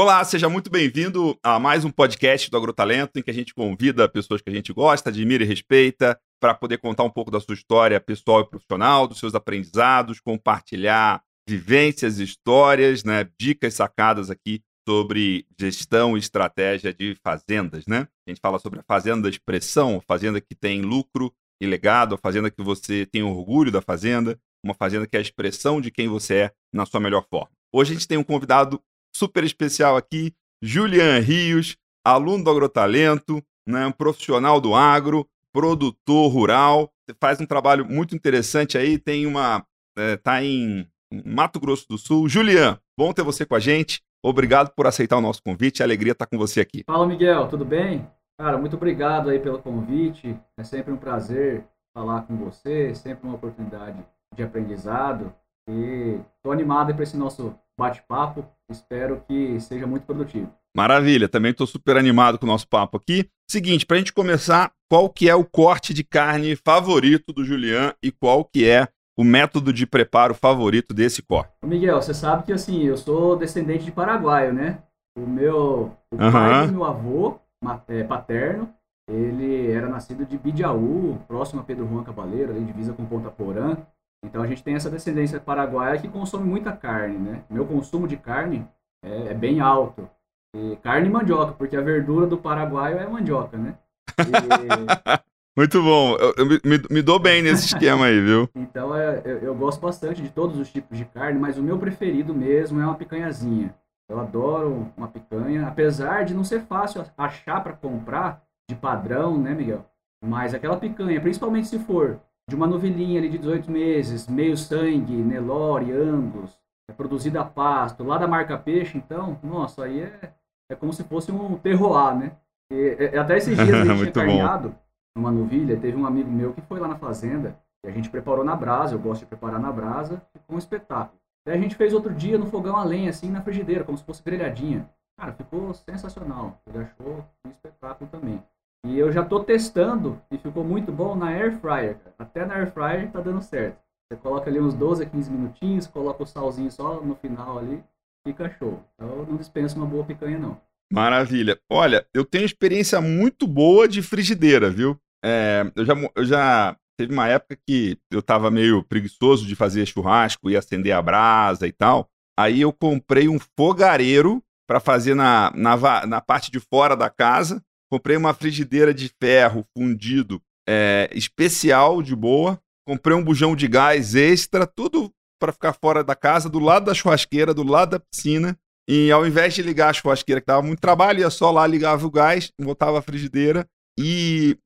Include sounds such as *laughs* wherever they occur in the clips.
Olá, seja muito bem-vindo a mais um podcast do Agrotalento, em que a gente convida pessoas que a gente gosta, admira e respeita, para poder contar um pouco da sua história pessoal e profissional, dos seus aprendizados, compartilhar vivências, histórias, né, dicas sacadas aqui sobre gestão e estratégia de fazendas, né? A gente fala sobre a fazenda da expressão, fazenda que tem lucro e legado, a fazenda que você tem orgulho da fazenda, uma fazenda que é a expressão de quem você é na sua melhor forma. Hoje a gente tem um convidado super especial aqui, Julian Rios, aluno do Agrotalento, né, profissional do agro, produtor rural, faz um trabalho muito interessante aí, tem uma. é, em Mato Grosso do Sul. Julian, bom ter você com a gente. Obrigado por aceitar o nosso convite. É alegria estar com você aqui. Fala, Miguel, tudo bem? Cara, muito obrigado aí pelo convite. É sempre um prazer falar com você, sempre uma oportunidade de aprendizado. E estou animado para esse nosso bate-papo. Espero que seja muito produtivo. Maravilha, também estou super animado com o nosso papo aqui. Seguinte, para a gente começar, qual que é o corte de carne favorito do Julian e qual que é o método de preparo favorito desse corte? Miguel, você sabe que assim, eu sou descendente de paraguaio, né? O meu o uhum. pai do meu avô é, paterno, ele era nascido de Bidiaú, próximo a Pedro Juan Cabaleiro, ali divisa com Ponta Porã. Então a gente tem essa descendência paraguaia que consome muita carne, né? Meu consumo de carne é, é bem alto. E carne e mandioca, porque a verdura do paraguaio é mandioca, né? E... *laughs* Muito bom. Eu, eu me, me, dou bem nesse *laughs* esquema aí, viu? então é, eu, eu, gosto bastante de todos os tipos de carne, mas o meu preferido mesmo é uma picanhazinha. Eu adoro uma picanha, apesar de não ser fácil achar para comprar de padrão, né, Miguel? Mas aquela picanha, principalmente se for de uma novelinha ali de 18 meses, meio sangue, Nelore, Angus, é produzida a pasto, lá da marca Peixe, então, nossa, aí é, é como se fosse um terroir, né? E, é, é até esses dias *laughs* a gente tinha carneado numa novilha, teve um amigo meu que foi lá na fazenda e a gente preparou na brasa, eu gosto de preparar na brasa, ficou um espetáculo. Daí a gente fez outro dia no fogão a lenha, assim, na frigideira, como se fosse grelhadinha. Cara, ficou sensacional. Ele achou um espetáculo também. E eu já estou testando e ficou muito bom na air fryer. Até na air fryer está dando certo. Você coloca ali uns 12 a 15 minutinhos, coloca o salzinho só no final ali, fica show. Então não dispensa uma boa picanha não. Maravilha. Olha, eu tenho experiência muito boa de frigideira, viu? É, eu, já, eu já teve uma época que eu estava meio preguiçoso de fazer churrasco e acender a brasa e tal. Aí eu comprei um fogareiro para fazer na, na, na parte de fora da casa Comprei uma frigideira de ferro fundido é, especial, de boa. Comprei um bujão de gás extra, tudo para ficar fora da casa, do lado da churrasqueira, do lado da piscina. E ao invés de ligar a churrasqueira, que dava muito trabalho, ia só lá, ligava o gás, botava a frigideira e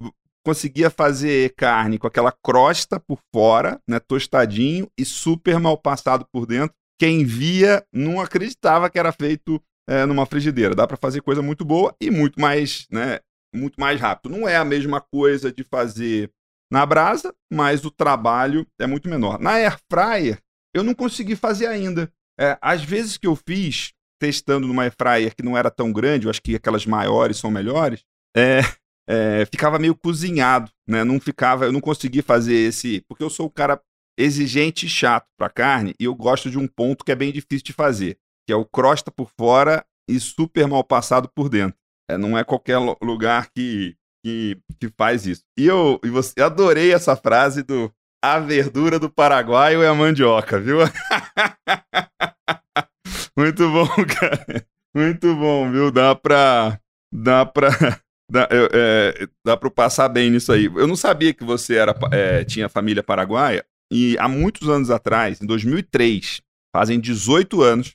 conseguia fazer carne com aquela crosta por fora, né, tostadinho e super mal passado por dentro. Quem via não acreditava que era feito é, numa frigideira. Dá para fazer coisa muito boa e muito mais, né, muito mais rápido. Não é a mesma coisa de fazer na brasa, mas o trabalho é muito menor. Na air fryer, eu não consegui fazer ainda. É, às vezes que eu fiz testando numa air fryer que não era tão grande, eu acho que aquelas maiores são melhores, é, é, ficava meio cozinhado, né? Não ficava, eu não consegui fazer esse, porque eu sou o cara exigente e chato para carne e eu gosto de um ponto que é bem difícil de fazer, que é o crosta por fora e super mal passado por dentro. É, não é qualquer lugar que, que, que faz isso. E eu, e você, eu adorei essa frase do a verdura do Paraguai é a mandioca, viu? *laughs* Muito bom, *laughs* cara. Muito bom, viu? Dá pra. Dá pra. Dá, é, dá pra passar bem nisso aí. Eu não sabia que você era, é, tinha família paraguaia. E há muitos anos atrás, em 2003, fazem 18 anos,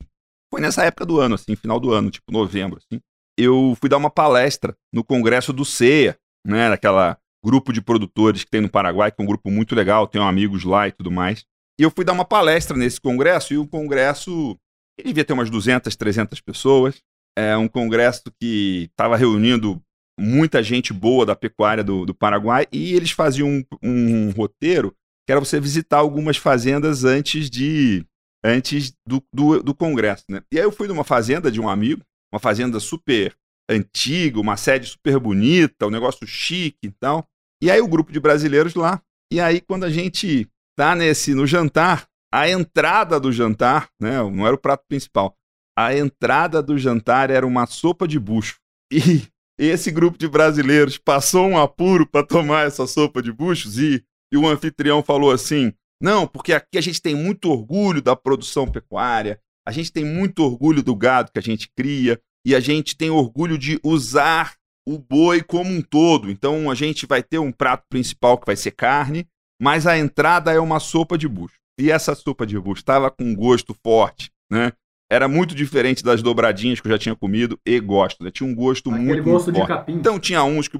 foi nessa época do ano, assim, final do ano, tipo novembro, assim. Eu fui dar uma palestra no congresso do CEA, né, daquela grupo de produtores que tem no Paraguai, que é um grupo muito legal, tenho amigos lá e tudo mais. E eu fui dar uma palestra nesse congresso, e o congresso ele devia ter umas 200, 300 pessoas. é um congresso que estava reunindo muita gente boa da pecuária do, do Paraguai e eles faziam um, um, roteiro que era você visitar algumas fazendas antes de antes do, do, do, congresso, né? E aí eu fui numa fazenda de um amigo, uma fazenda super antiga, uma sede super bonita, um negócio chique e tal. E aí o grupo de brasileiros lá. E aí quando a gente tá nesse no jantar, a entrada do jantar, né? Não era o prato principal. A entrada do jantar era uma sopa de bucho. E esse grupo de brasileiros passou um apuro para tomar essa sopa de buchos e, e o anfitrião falou assim: não, porque aqui a gente tem muito orgulho da produção pecuária, a gente tem muito orgulho do gado que a gente cria e a gente tem orgulho de usar o boi como um todo. Então a gente vai ter um prato principal que vai ser carne, mas a entrada é uma sopa de bucho. E essa sopa de bucho estava com um gosto forte, né? Era muito diferente das dobradinhas que eu já tinha comido e gosto. Né? Tinha um gosto Aquele muito, gosto muito de forte. capim. Então tinha uns que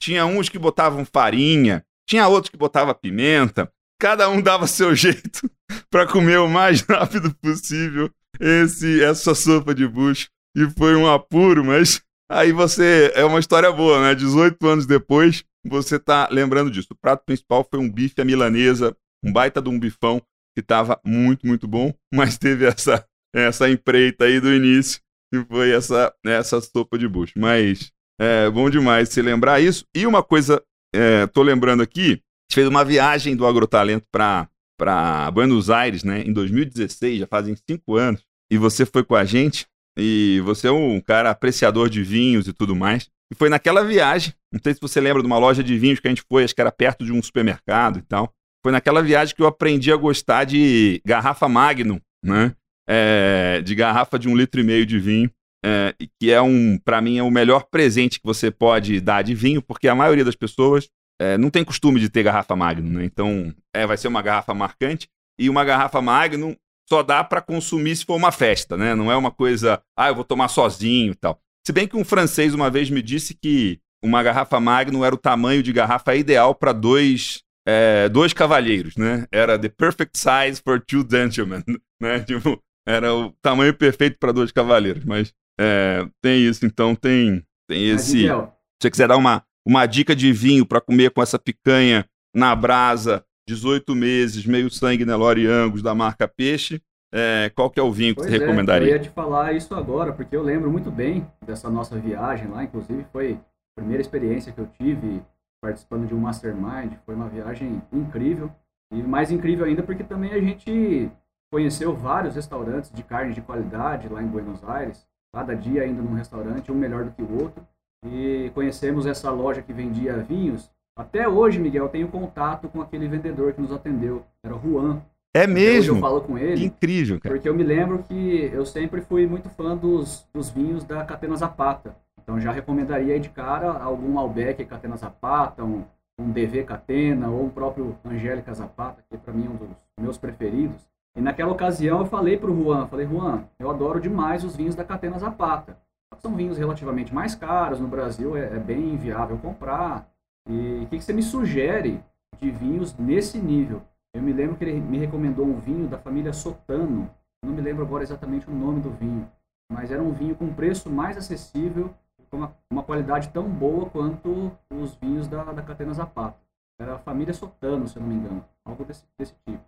tinha uns que botavam farinha, tinha outros que botavam pimenta. Cada um dava seu jeito *laughs* para comer o mais rápido possível esse essa sopa de bucho e foi um apuro, mas aí você é uma história boa, né? 18 anos depois, você tá lembrando disso. O prato principal foi um bife à milanesa, um baita de um bifão que estava muito, muito bom, *laughs* mas teve essa essa empreita aí do início, que foi essa, essa sopa de bucho. Mas é bom demais se lembrar isso. E uma coisa, é, tô lembrando aqui, gente fez uma viagem do Agrotalento para Buenos Aires, né, em 2016, já fazem cinco anos, e você foi com a gente, e você é um cara apreciador de vinhos e tudo mais. E foi naquela viagem, não sei se você lembra de uma loja de vinhos que a gente foi, acho que era perto de um supermercado e tal. Foi naquela viagem que eu aprendi a gostar de garrafa Magnum, né? é, de garrafa de um litro e meio de vinho, é, que é um, para mim, é o melhor presente que você pode dar de vinho, porque a maioria das pessoas é, não tem costume de ter garrafa Magnum, né? Então, é, vai ser uma garrafa marcante e uma garrafa Magnum só dá para consumir se for uma festa, né? Não é uma coisa, ah, eu vou tomar sozinho e tal. Se bem que um francês uma vez me disse que uma garrafa Magnum era o tamanho de garrafa ideal para dois é, dois cavalheiros, né? Era the perfect size for two gentlemen, *laughs* né? Tipo, era o tamanho perfeito para dois cavaleiros, mas é, tem isso, então tem, tem esse. Se você quiser dar uma, uma dica de vinho para comer com essa picanha na brasa, 18 meses, meio sangue Nelore Angus da marca Peixe, é, qual que é o vinho que pois você é, recomendaria? Eu ia te falar isso agora, porque eu lembro muito bem dessa nossa viagem lá, inclusive foi a primeira experiência que eu tive participando de um mastermind, foi uma viagem incrível, e mais incrível ainda porque também a gente conheceu vários restaurantes de carne de qualidade lá em Buenos Aires, cada dia indo num restaurante, um melhor do que o outro. E conhecemos essa loja que vendia vinhos. Até hoje, Miguel, tenho contato com aquele vendedor que nos atendeu, era o Juan. É mesmo? eu falo com ele. Que incrível, cara. Porque eu me lembro que eu sempre fui muito fã dos, dos vinhos da Catena Zapata. Então já recomendaria de cara algum Malbec Catena Zapata, um, um DV Catena ou um próprio Angélica Zapata, que para mim é um dos meus preferidos. E naquela ocasião eu falei para o Juan, falei, Juan, eu adoro demais os vinhos da Catena Zapata. São vinhos relativamente mais caros, no Brasil é, é bem inviável comprar. E o que, que você me sugere de vinhos nesse nível? Eu me lembro que ele me recomendou um vinho da família Sotano, não me lembro agora exatamente o nome do vinho, mas era um vinho com preço mais acessível, com uma, uma qualidade tão boa quanto os vinhos da, da Catena Zapata. Era a família Sotano, se eu não me engano, algo desse, desse tipo.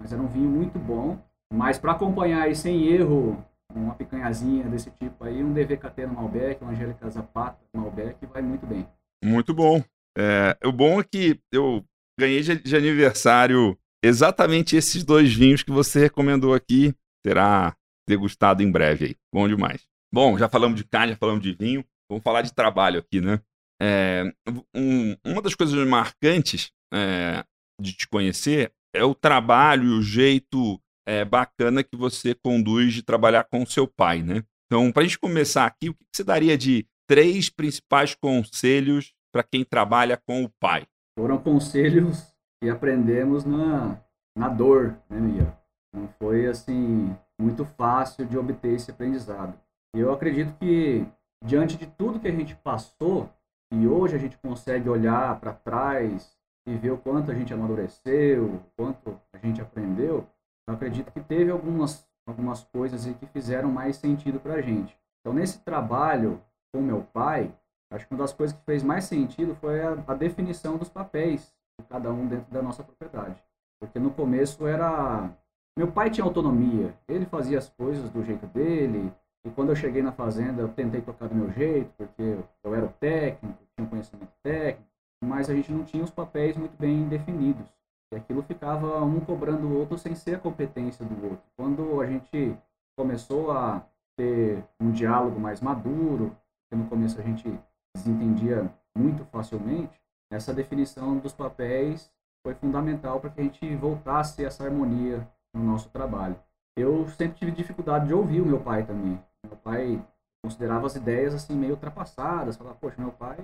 Mas era um vinho muito bom. Mas para acompanhar aí sem erro uma picanhazinha desse tipo aí, um DVKT no Malbec, uma Angélica Zapata no Malbec, vai muito bem. Muito bom. É, o bom é que eu ganhei de, de aniversário exatamente esses dois vinhos que você recomendou aqui. Será degustado em breve aí. Bom demais. Bom, já falamos de carne, já falamos de vinho. Vamos falar de trabalho aqui, né? É, um, uma das coisas marcantes é, de te conhecer é o trabalho e o jeito é, bacana que você conduz de trabalhar com seu pai, né? Então, para a gente começar aqui, o que você daria de três principais conselhos para quem trabalha com o pai? Foram conselhos que aprendemos na, na dor, né, Miguel? Não foi, assim, muito fácil de obter esse aprendizado. Eu acredito que, diante de tudo que a gente passou, e hoje a gente consegue olhar para trás e ver o quanto a gente amadureceu, o quanto a gente aprendeu, eu acredito que teve algumas, algumas coisas que fizeram mais sentido para a gente. Então, nesse trabalho com meu pai, acho que uma das coisas que fez mais sentido foi a, a definição dos papéis de cada um dentro da nossa propriedade. Porque no começo era. Meu pai tinha autonomia, ele fazia as coisas do jeito dele, e quando eu cheguei na fazenda, eu tentei tocar do meu jeito, porque eu era o técnico, tinha um conhecimento técnico, mas a gente não tinha os papéis muito bem definidos. E aquilo ficava um cobrando o outro sem ser a competência do outro. Quando a gente começou a ter um diálogo mais maduro, porque no começo a gente desentendia muito facilmente, essa definição dos papéis foi fundamental para que a gente voltasse essa harmonia no nosso trabalho. Eu sempre tive dificuldade de ouvir o meu pai também. Meu pai considerava as ideias assim meio ultrapassadas, falava, poxa, meu pai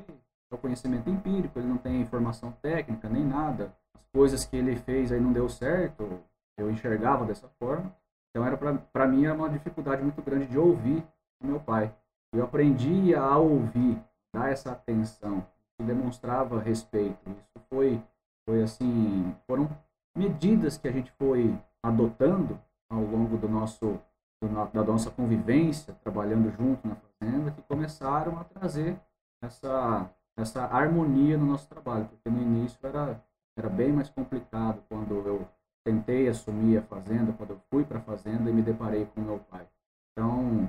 é o conhecimento empírico, ele não tem formação técnica nem nada. As coisas que ele fez aí não deu certo, eu enxergava dessa forma. Então era para mim era uma dificuldade muito grande de ouvir o meu pai. Eu aprendi a ouvir, dar essa atenção, que demonstrava respeito. Isso foi foi assim, foram medidas que a gente foi adotando ao longo do nosso da nossa convivência, trabalhando junto na fazenda, que começaram a trazer essa essa harmonia no nosso trabalho, porque no início era era bem mais complicado quando eu tentei assumir a fazenda, quando eu fui para a fazenda e me deparei com meu pai. Então,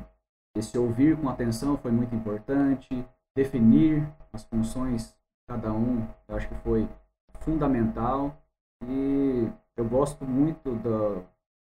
esse ouvir com atenção foi muito importante, definir as funções de cada um, eu acho que foi fundamental e eu gosto muito do,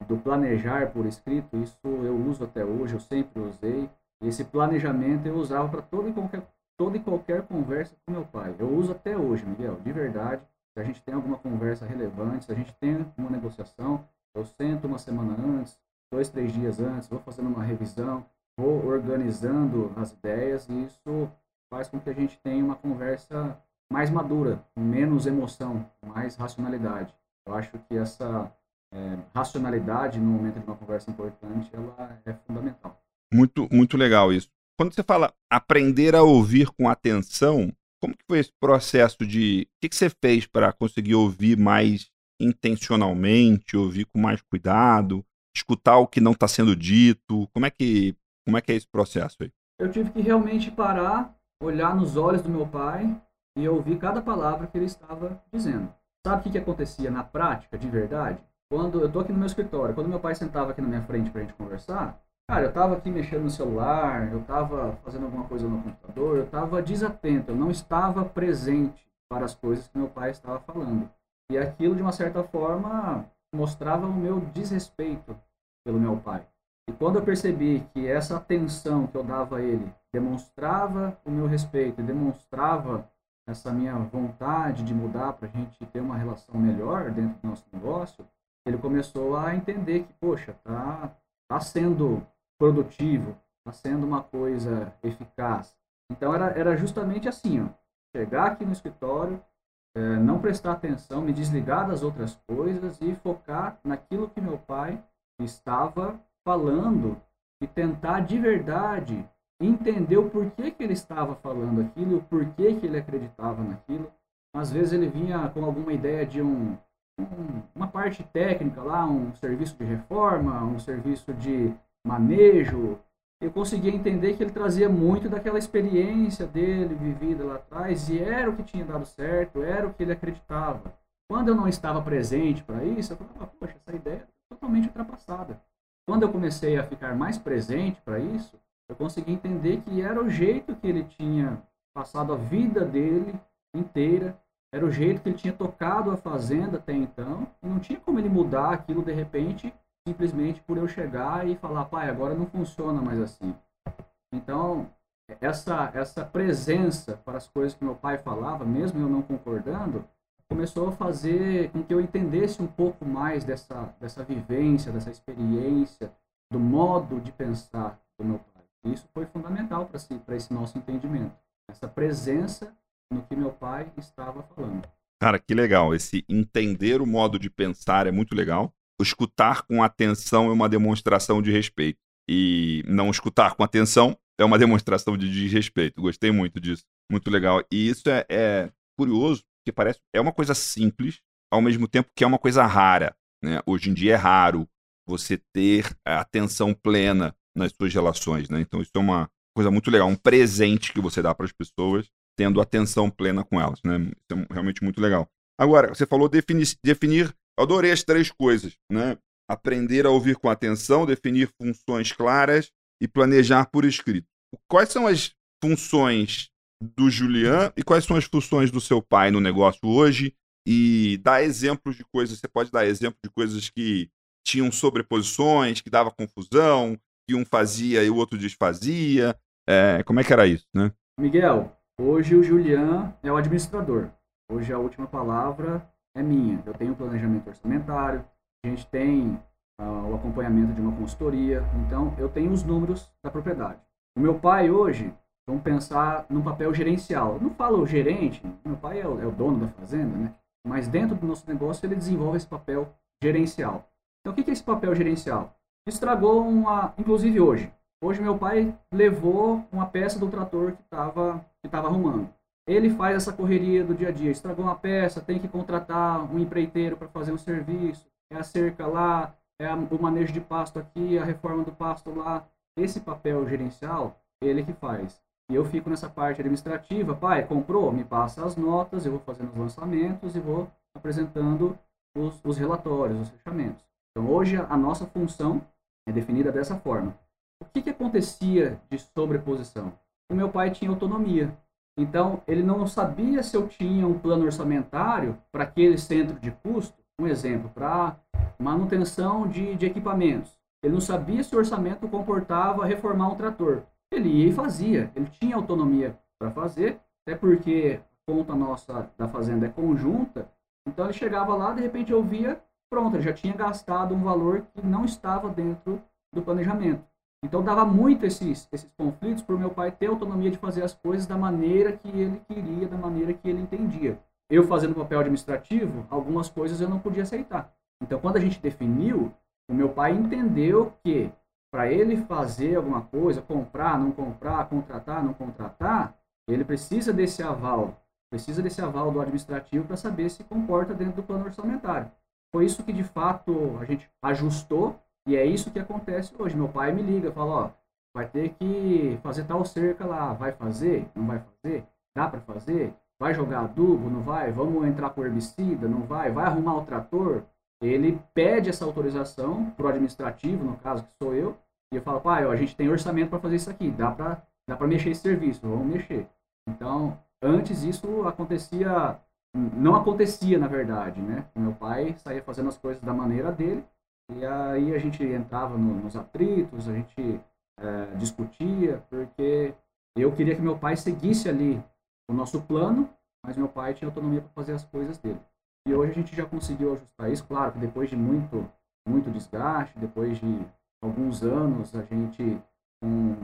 do planejar por escrito, isso eu uso até hoje, eu sempre usei. Esse planejamento eu usava para toda e qualquer toda e qualquer conversa com meu pai. Eu uso até hoje, Miguel, de verdade. Se a gente tem alguma conversa relevante, se a gente tem uma negociação, eu sento uma semana antes, dois, três dias antes, vou fazendo uma revisão, vou organizando as ideias e isso faz com que a gente tenha uma conversa mais madura, com menos emoção, mais racionalidade. Eu acho que essa é, racionalidade no momento de uma conversa importante, ela é fundamental. Muito, muito legal isso. Quando você fala aprender a ouvir com atenção, como que foi esse processo de... O que, que você fez para conseguir ouvir mais intencionalmente, ouvir com mais cuidado, escutar o que não está sendo dito? Como é que como é que é esse processo aí? Eu tive que realmente parar, olhar nos olhos do meu pai e ouvir cada palavra que ele estava dizendo. Sabe o que, que acontecia na prática, de verdade? Quando eu tô aqui no meu escritório, quando meu pai sentava aqui na minha frente pra gente conversar, cara, eu tava aqui mexendo no celular, eu tava fazendo alguma coisa no computador, eu tava desatento, eu não estava presente para as coisas que meu pai estava falando. E aquilo, de uma certa forma, mostrava o meu desrespeito pelo meu pai. E quando eu percebi que essa atenção que eu dava a ele demonstrava o meu respeito, demonstrava essa minha vontade de mudar para a gente ter uma relação melhor dentro do nosso negócio, ele começou a entender que, poxa, tá, tá sendo produtivo, tá sendo uma coisa eficaz. Então era, era justamente assim, ó, chegar aqui no escritório, é, não prestar atenção, me desligar das outras coisas e focar naquilo que meu pai estava falando e tentar de verdade entender o porquê que ele estava falando aquilo, o porquê que ele acreditava naquilo. Às vezes ele vinha com alguma ideia de um, um, uma parte técnica lá, um serviço de reforma, um serviço de manejo. Eu conseguia entender que ele trazia muito daquela experiência dele vivida lá atrás e era o que tinha dado certo, era o que ele acreditava. Quando eu não estava presente para isso, eu falava, poxa, essa ideia é totalmente ultrapassada. Quando eu comecei a ficar mais presente para isso, eu consegui entender que era o jeito que ele tinha passado a vida dele inteira, era o jeito que ele tinha tocado a fazenda até então, e não tinha como ele mudar aquilo de repente, simplesmente por eu chegar e falar, pai, agora não funciona mais assim. Então, essa, essa presença para as coisas que meu pai falava, mesmo eu não concordando, começou a fazer com que eu entendesse um pouco mais dessa, dessa vivência, dessa experiência, do modo de pensar do meu pai. Isso foi fundamental para si, esse nosso entendimento. Essa presença no que meu pai estava falando. Cara, que legal. Esse entender o modo de pensar é muito legal. Escutar com atenção é uma demonstração de respeito. E não escutar com atenção é uma demonstração de desrespeito. Gostei muito disso. Muito legal. E isso é, é curioso, porque parece é uma coisa simples, ao mesmo tempo que é uma coisa rara. Né? Hoje em dia é raro você ter atenção plena nas suas relações, né? Então isso é uma coisa muito legal, um presente que você dá para as pessoas, tendo atenção plena com elas, né? Isso é realmente muito legal. Agora, você falou definir, definir adorei as três coisas, né? Aprender a ouvir com atenção, definir funções claras e planejar por escrito. Quais são as funções do Julian e quais são as funções do seu pai no negócio hoje? E dar exemplos de coisas, você pode dar exemplo de coisas que tinham sobreposições, que dava confusão, que um fazia e o outro desfazia. É, como é que era isso, né? Miguel, hoje o Julian é o administrador. Hoje a última palavra é minha. Eu tenho planejamento orçamentário, a gente tem uh, o acompanhamento de uma consultoria, então eu tenho os números da propriedade. O meu pai hoje, vamos pensar num papel gerencial. Eu não falo gerente, meu pai é o, é o, dono da fazenda, né? Mas dentro do nosso negócio ele desenvolve esse papel gerencial. Então o que é esse papel gerencial? Estragou uma, inclusive hoje. Hoje meu pai levou uma peça do trator que estava que tava arrumando ele faz essa correria do dia a dia. Estragou uma peça, tem que contratar um empreiteiro para fazer um serviço, é a cerca lá, é a, o manejo de pasto aqui, a reforma do pasto lá. Esse papel gerencial, ele que faz. E eu fico nessa parte administrativa, pai, comprou? Me passa as notas, eu vou fazendo os lançamentos e vou apresentando os, os relatórios, os fechamentos. Então hoje a nossa função é definida dessa forma. O que, que acontecia de sobreposição? O meu pai tinha autonomia. Então, ele não sabia se eu tinha um plano orçamentário para aquele centro de custo, um exemplo, para manutenção de, de equipamentos. Ele não sabia se o orçamento comportava reformar um trator. Ele ia e fazia, ele tinha autonomia para fazer, até porque a conta nossa da fazenda é conjunta, então ele chegava lá, de repente eu via, pronto, ele já tinha gastado um valor que não estava dentro do planejamento. Então dava muito esses, esses conflitos por meu pai ter autonomia de fazer as coisas da maneira que ele queria, da maneira que ele entendia. Eu fazendo papel administrativo, algumas coisas eu não podia aceitar. Então quando a gente definiu, o meu pai entendeu que para ele fazer alguma coisa, comprar, não comprar, contratar, não contratar, ele precisa desse aval, precisa desse aval do administrativo para saber se comporta dentro do plano orçamentário. Foi isso que de fato a gente ajustou e é isso que acontece hoje. Meu pai me liga, fala, ó, vai ter que fazer tal cerca lá, vai fazer? Não vai fazer? Dá para fazer? Vai jogar adubo? Não vai? Vamos entrar com herbicida? Não vai? Vai arrumar o trator? Ele pede essa autorização pro administrativo, no caso que sou eu, e eu falo, pai, ó, a gente tem orçamento para fazer isso aqui, dá para dá para mexer esse serviço, vamos mexer. Então, antes isso acontecia, não acontecia na verdade, né? Meu pai saía fazendo as coisas da maneira dele, e aí a gente entrava no, nos atritos, a gente é, discutia, porque eu queria que meu pai seguisse ali o nosso plano, mas meu pai tinha autonomia para fazer as coisas dele. E hoje a gente já conseguiu ajustar isso, claro que depois de muito, muito desgaste, depois de alguns anos, a gente com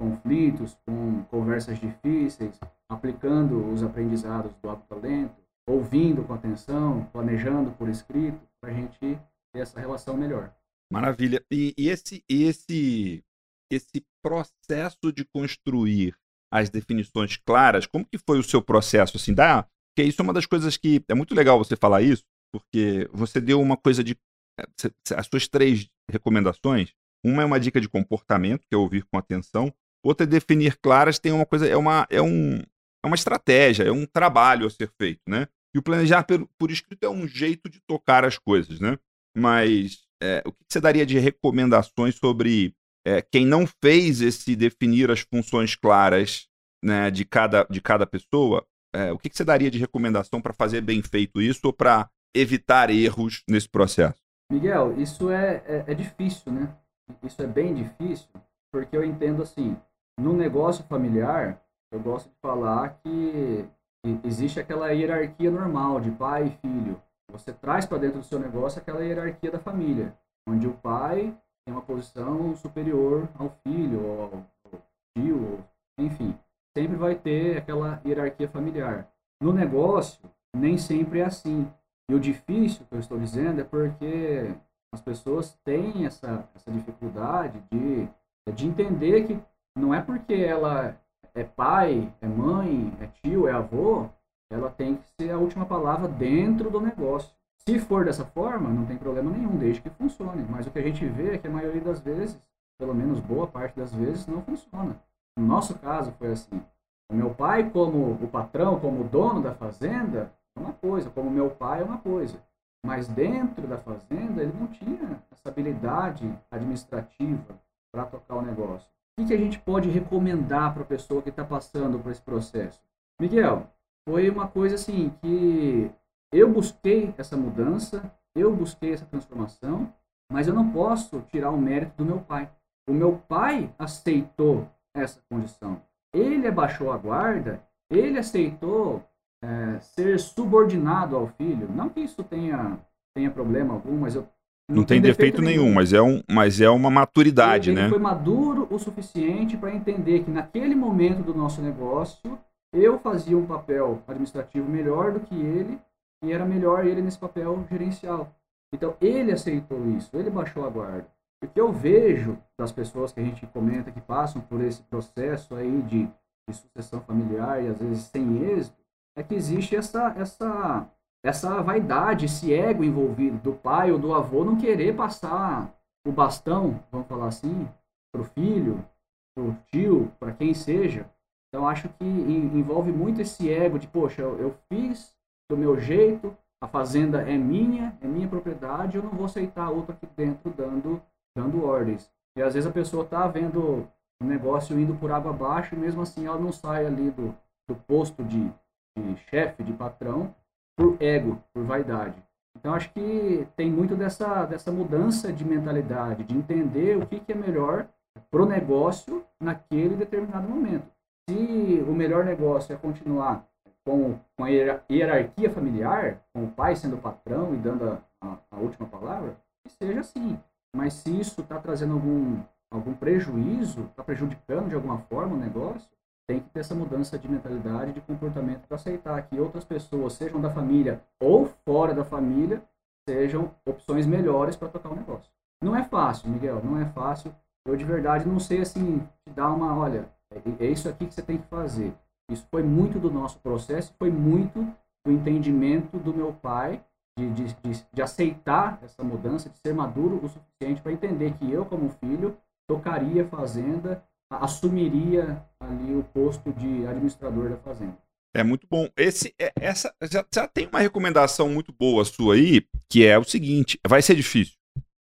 conflitos, com conversas difíceis, aplicando os aprendizados do hábito talento, ouvindo com atenção, planejando por escrito, para a gente ter essa relação melhor. Maravilha. E, e esse, esse, esse processo de construir as definições claras, como que foi o seu processo? Assim, dá? Porque isso é uma das coisas que é muito legal você falar isso, porque você deu uma coisa de eh, as suas três recomendações. Uma é uma dica de comportamento, que é ouvir com atenção. Outra é definir claras, tem uma coisa, é uma, é um, é uma estratégia, é um trabalho a ser feito, né? E o planejar por, por escrito é um jeito de tocar as coisas, né? Mas é, o que você daria de recomendações sobre é, quem não fez esse definir as funções claras né, de, cada, de cada pessoa? É, o que você daria de recomendação para fazer bem feito isso ou para evitar erros nesse processo? Miguel, isso é, é, é difícil, né? Isso é bem difícil, porque eu entendo assim, no negócio familiar, eu gosto de falar que existe aquela hierarquia normal de pai e filho. Você traz para dentro do seu negócio aquela hierarquia da família, onde o pai tem uma posição superior ao filho, ou ao tio, enfim. Sempre vai ter aquela hierarquia familiar. No negócio, nem sempre é assim. E o difícil que eu estou dizendo é porque as pessoas têm essa, essa dificuldade de, de entender que não é porque ela é pai, é mãe, é tio, é avô, ela tem que ser a última palavra dentro do negócio. Se for dessa forma, não tem problema nenhum, desde que funcione. Mas o que a gente vê é que a maioria das vezes pelo menos boa parte das vezes, não funciona. No nosso caso foi assim. O meu pai, como o patrão, como dono da fazenda, é uma coisa, como meu pai é uma coisa. Mas dentro da fazenda, ele não tinha essa habilidade administrativa para tocar o negócio. O que, a gente pode recomendar para a pessoa que está passando por esse processo? Miguel, foi uma coisa assim que eu busquei essa mudança, eu busquei essa transformação, mas eu não posso tirar o mérito do meu pai. O meu pai aceitou essa condição. Ele abaixou a guarda, ele aceitou é, ser subordinado ao filho. Não que isso tenha, tenha problema algum, mas eu. Não, não tem, defeito, defeito nenhum, nenhum, mas, é um, mas é uma maturidade, ele, né? Ele foi maduro o suficiente para entender que naquele momento do nosso negócio eu fazia um papel administrativo melhor do que ele e era melhor ele nesse papel gerencial. Então ele aceitou isso, ele baixou a guarda. O que eu vejo das pessoas que a gente comenta que passam por esse processo aí de, de sucessão familiar e às vezes sem êxito, é que existe essa, essa, essa vaidade, esse ego envolvido do pai ou do avô não querer passar o bastão, vamos falar assim, para o filho, para o tio, para quem seja. Então acho que envolve muito esse ego de, poxa, eu, eu fiz do meu jeito, a fazenda é minha, é minha propriedade, eu não vou aceitar outro aqui dentro dando, dando ordens. E às vezes a pessoa está vendo o negócio indo por água abaixo e mesmo assim ela não sai ali do, do posto de, de chefe, de patrão, por ego, por vaidade. Então acho que tem muito dessa, dessa mudança de mentalidade, de entender o que, que é melhor para o negócio naquele determinado momento. Se o melhor negócio é continuar com, com a hierarquia familiar, com o pai sendo o patrão e dando a, a, a última palavra, que seja assim. Mas se isso está trazendo algum, algum prejuízo, está prejudicando de alguma forma o negócio, tem que ter essa mudança de mentalidade, de comportamento para aceitar que outras pessoas, sejam da família ou fora da família, sejam opções melhores para tocar o negócio. Não é fácil, Miguel, não é fácil. Eu de verdade não sei assim, te dar uma, olha, é, é isso aqui que você tem que fazer. Isso foi muito do nosso processo, foi muito do entendimento do meu pai de, de, de, de aceitar essa mudança, de ser maduro o suficiente para entender que eu, como filho, tocaria fazenda assumiria ali o posto de administrador da fazenda. É muito bom. Esse, é, essa já, já tem uma recomendação muito boa sua aí, que é o seguinte: vai ser difícil.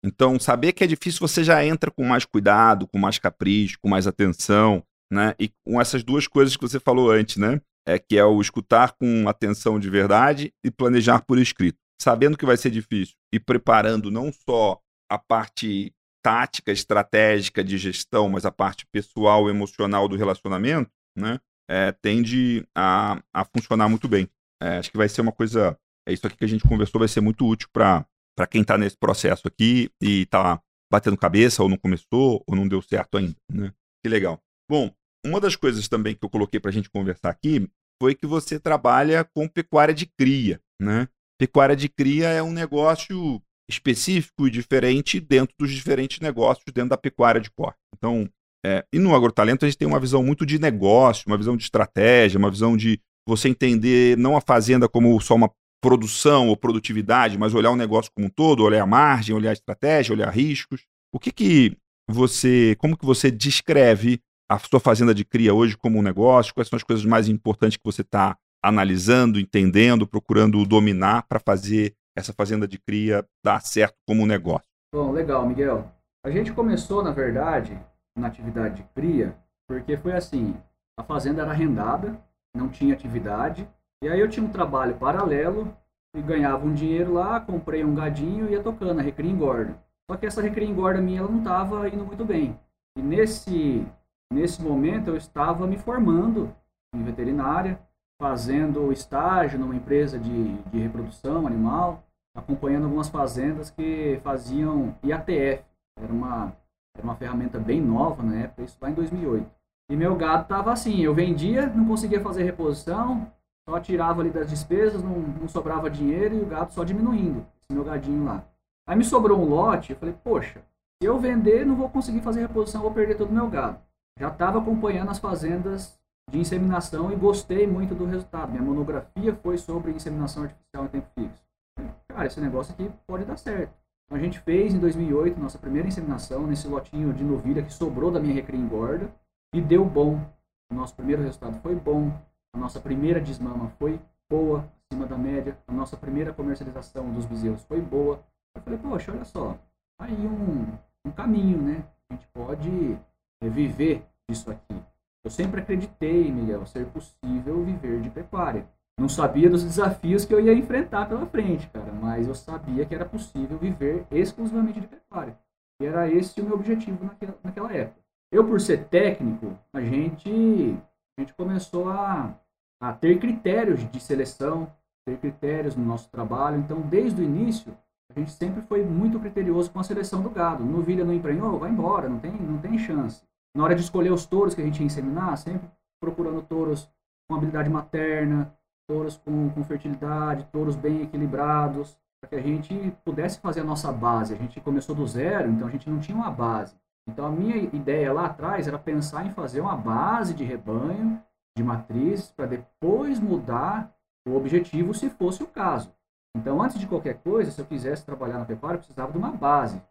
Então, saber que é difícil, você já entra com mais cuidado, com mais capricho, com mais atenção, né? E com essas duas coisas que você falou antes, né? É que é o escutar com atenção de verdade e planejar por escrito. Sabendo que vai ser difícil e preparando não só a parte tática, estratégica de gestão, mas a parte pessoal, emocional do relacionamento, né, é, tende a, a funcionar muito bem. É, acho que vai ser uma coisa. É isso aqui que a gente conversou, vai ser muito útil para quem está nesse processo aqui e está batendo cabeça, ou não começou, ou não deu certo ainda. Né? Que legal. Bom, uma das coisas também que eu coloquei para a gente conversar aqui foi que você trabalha com pecuária de cria. Né? Pecuária de cria é um negócio específico e diferente dentro dos diferentes negócios dentro da pecuária de corte. Então, é, e no agrotalento a gente tem uma visão muito de negócio, uma visão de estratégia, uma visão de você entender não a fazenda como só uma produção ou produtividade, mas olhar o negócio como um todo, olhar a margem, olhar a estratégia, olhar riscos. O que que você, como que você descreve a sua fazenda de cria hoje como um negócio? Quais são as coisas mais importantes que você está analisando, entendendo, procurando dominar para fazer essa fazenda de cria dar certo como um negócio? Bom, legal, Miguel. A gente começou, na verdade, na atividade de cria, porque foi assim, a fazenda era arrendada, não tinha atividade, e aí eu tinha um trabalho paralelo e ganhava um dinheiro lá, comprei um gadinho e ia tocando a recria engorda. Só que essa recria engorda minha ela não estava indo muito bem. E nesse, nesse momento eu estava me formando em veterinária, fazendo estágio numa empresa de, de reprodução animal, acompanhando algumas fazendas que faziam IATF. Era uma, era uma ferramenta bem nova na época, isso lá em 2008. E meu gado estava assim, eu vendia, não conseguia fazer reposição, só tirava ali das despesas, não, não sobrava dinheiro e o gado só diminuindo, esse meu gadinho lá. Aí me sobrou um lote, eu falei, poxa, se eu vender, não vou conseguir fazer reposição, vou perder todo o meu gado. Já estava acompanhando as fazendas de inseminação e gostei muito do resultado. Minha monografia foi sobre inseminação artificial em tempo fixo. Cara, esse negócio aqui pode dar certo. Então, a gente fez em 2008 nossa primeira inseminação nesse lotinho de novilha que sobrou da minha recria engorda e deu bom. O nosso primeiro resultado foi bom, a nossa primeira desmama foi boa, acima da média, a nossa primeira comercialização dos bezerros foi boa. Eu falei, poxa, olha só, tá aí um, um caminho, né? A gente pode viver disso aqui. Eu sempre acreditei, Miguel, ser possível viver de pecuária. Não sabia dos desafios que eu ia enfrentar pela frente, cara, mas eu sabia que era possível viver exclusivamente de pecuária. E era esse o meu objetivo naquela, naquela época. Eu, por ser técnico, a gente, a gente começou a, a ter critérios de seleção, ter critérios no nosso trabalho. Então, desde o início, a gente sempre foi muito criterioso com a seleção do gado. Novilha não emprenhou, vai embora, não tem, não tem chance. Na hora de escolher os touros que a gente ia inseminar, sempre procurando touros com habilidade materna, touros com, com fertilidade, touros bem equilibrados, para que a gente pudesse fazer a nossa base. A gente começou do zero, então a gente não tinha uma base. Então a minha ideia lá atrás era pensar em fazer uma base de rebanho, de matrizes, para depois mudar o objetivo se fosse o caso. Então, antes de qualquer coisa, se eu quisesse trabalhar na pecuária, eu precisava de uma base.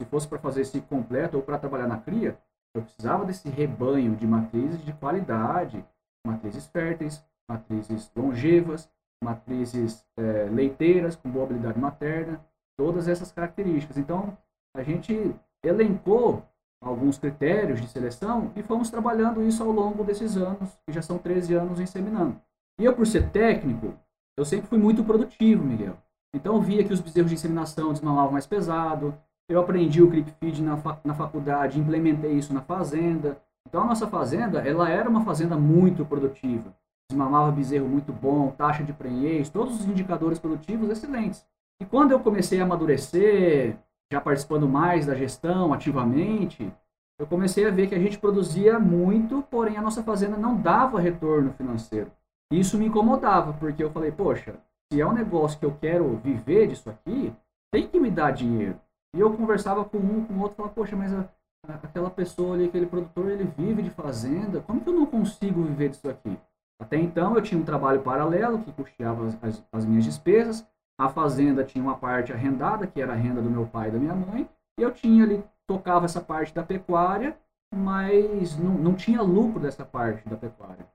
Se fosse para fazer esse completo ou para trabalhar na cria, eu precisava desse rebanho de matrizes de qualidade, matrizes férteis, matrizes longevas, matrizes é, leiteiras com boa habilidade materna, todas essas características. Então, a gente elencou alguns critérios de seleção e fomos trabalhando isso ao longo desses anos, que já são 13 anos inseminando. E eu, por ser técnico, eu sempre fui muito produtivo, Miguel. Então, eu via que os bezerros de inseminação desmamavam mais pesado, eu aprendi o creep feed na, na faculdade, implementei isso na fazenda. Então, a nossa fazenda, ela era uma fazenda muito produtiva desmamava bezerro muito bom, taxa de prenhez, todos os indicadores produtivos excelentes. E quando eu comecei a amadurecer, já participando mais da gestão ativamente, eu comecei a ver que a gente produzia muito, porém a nossa fazenda não dava retorno financeiro. Isso me incomodava, porque eu falei, poxa, se é um negócio que eu quero viver disso aqui, tem que me dar dinheiro. E eu conversava com um, com o outro, falava, poxa, mas a, a, aquela pessoa ali, aquele produtor, ele vive de fazenda, como que eu não consigo viver disso aqui? Até então eu tinha um trabalho paralelo que custeava as, as, minhas despesas. A fazenda tinha uma parte arrendada, que era a renda do meu pai e da minha mãe. E eu tinha ali, tocava essa parte da pecuária, mas não, não tinha lucro dessa parte da pecuária.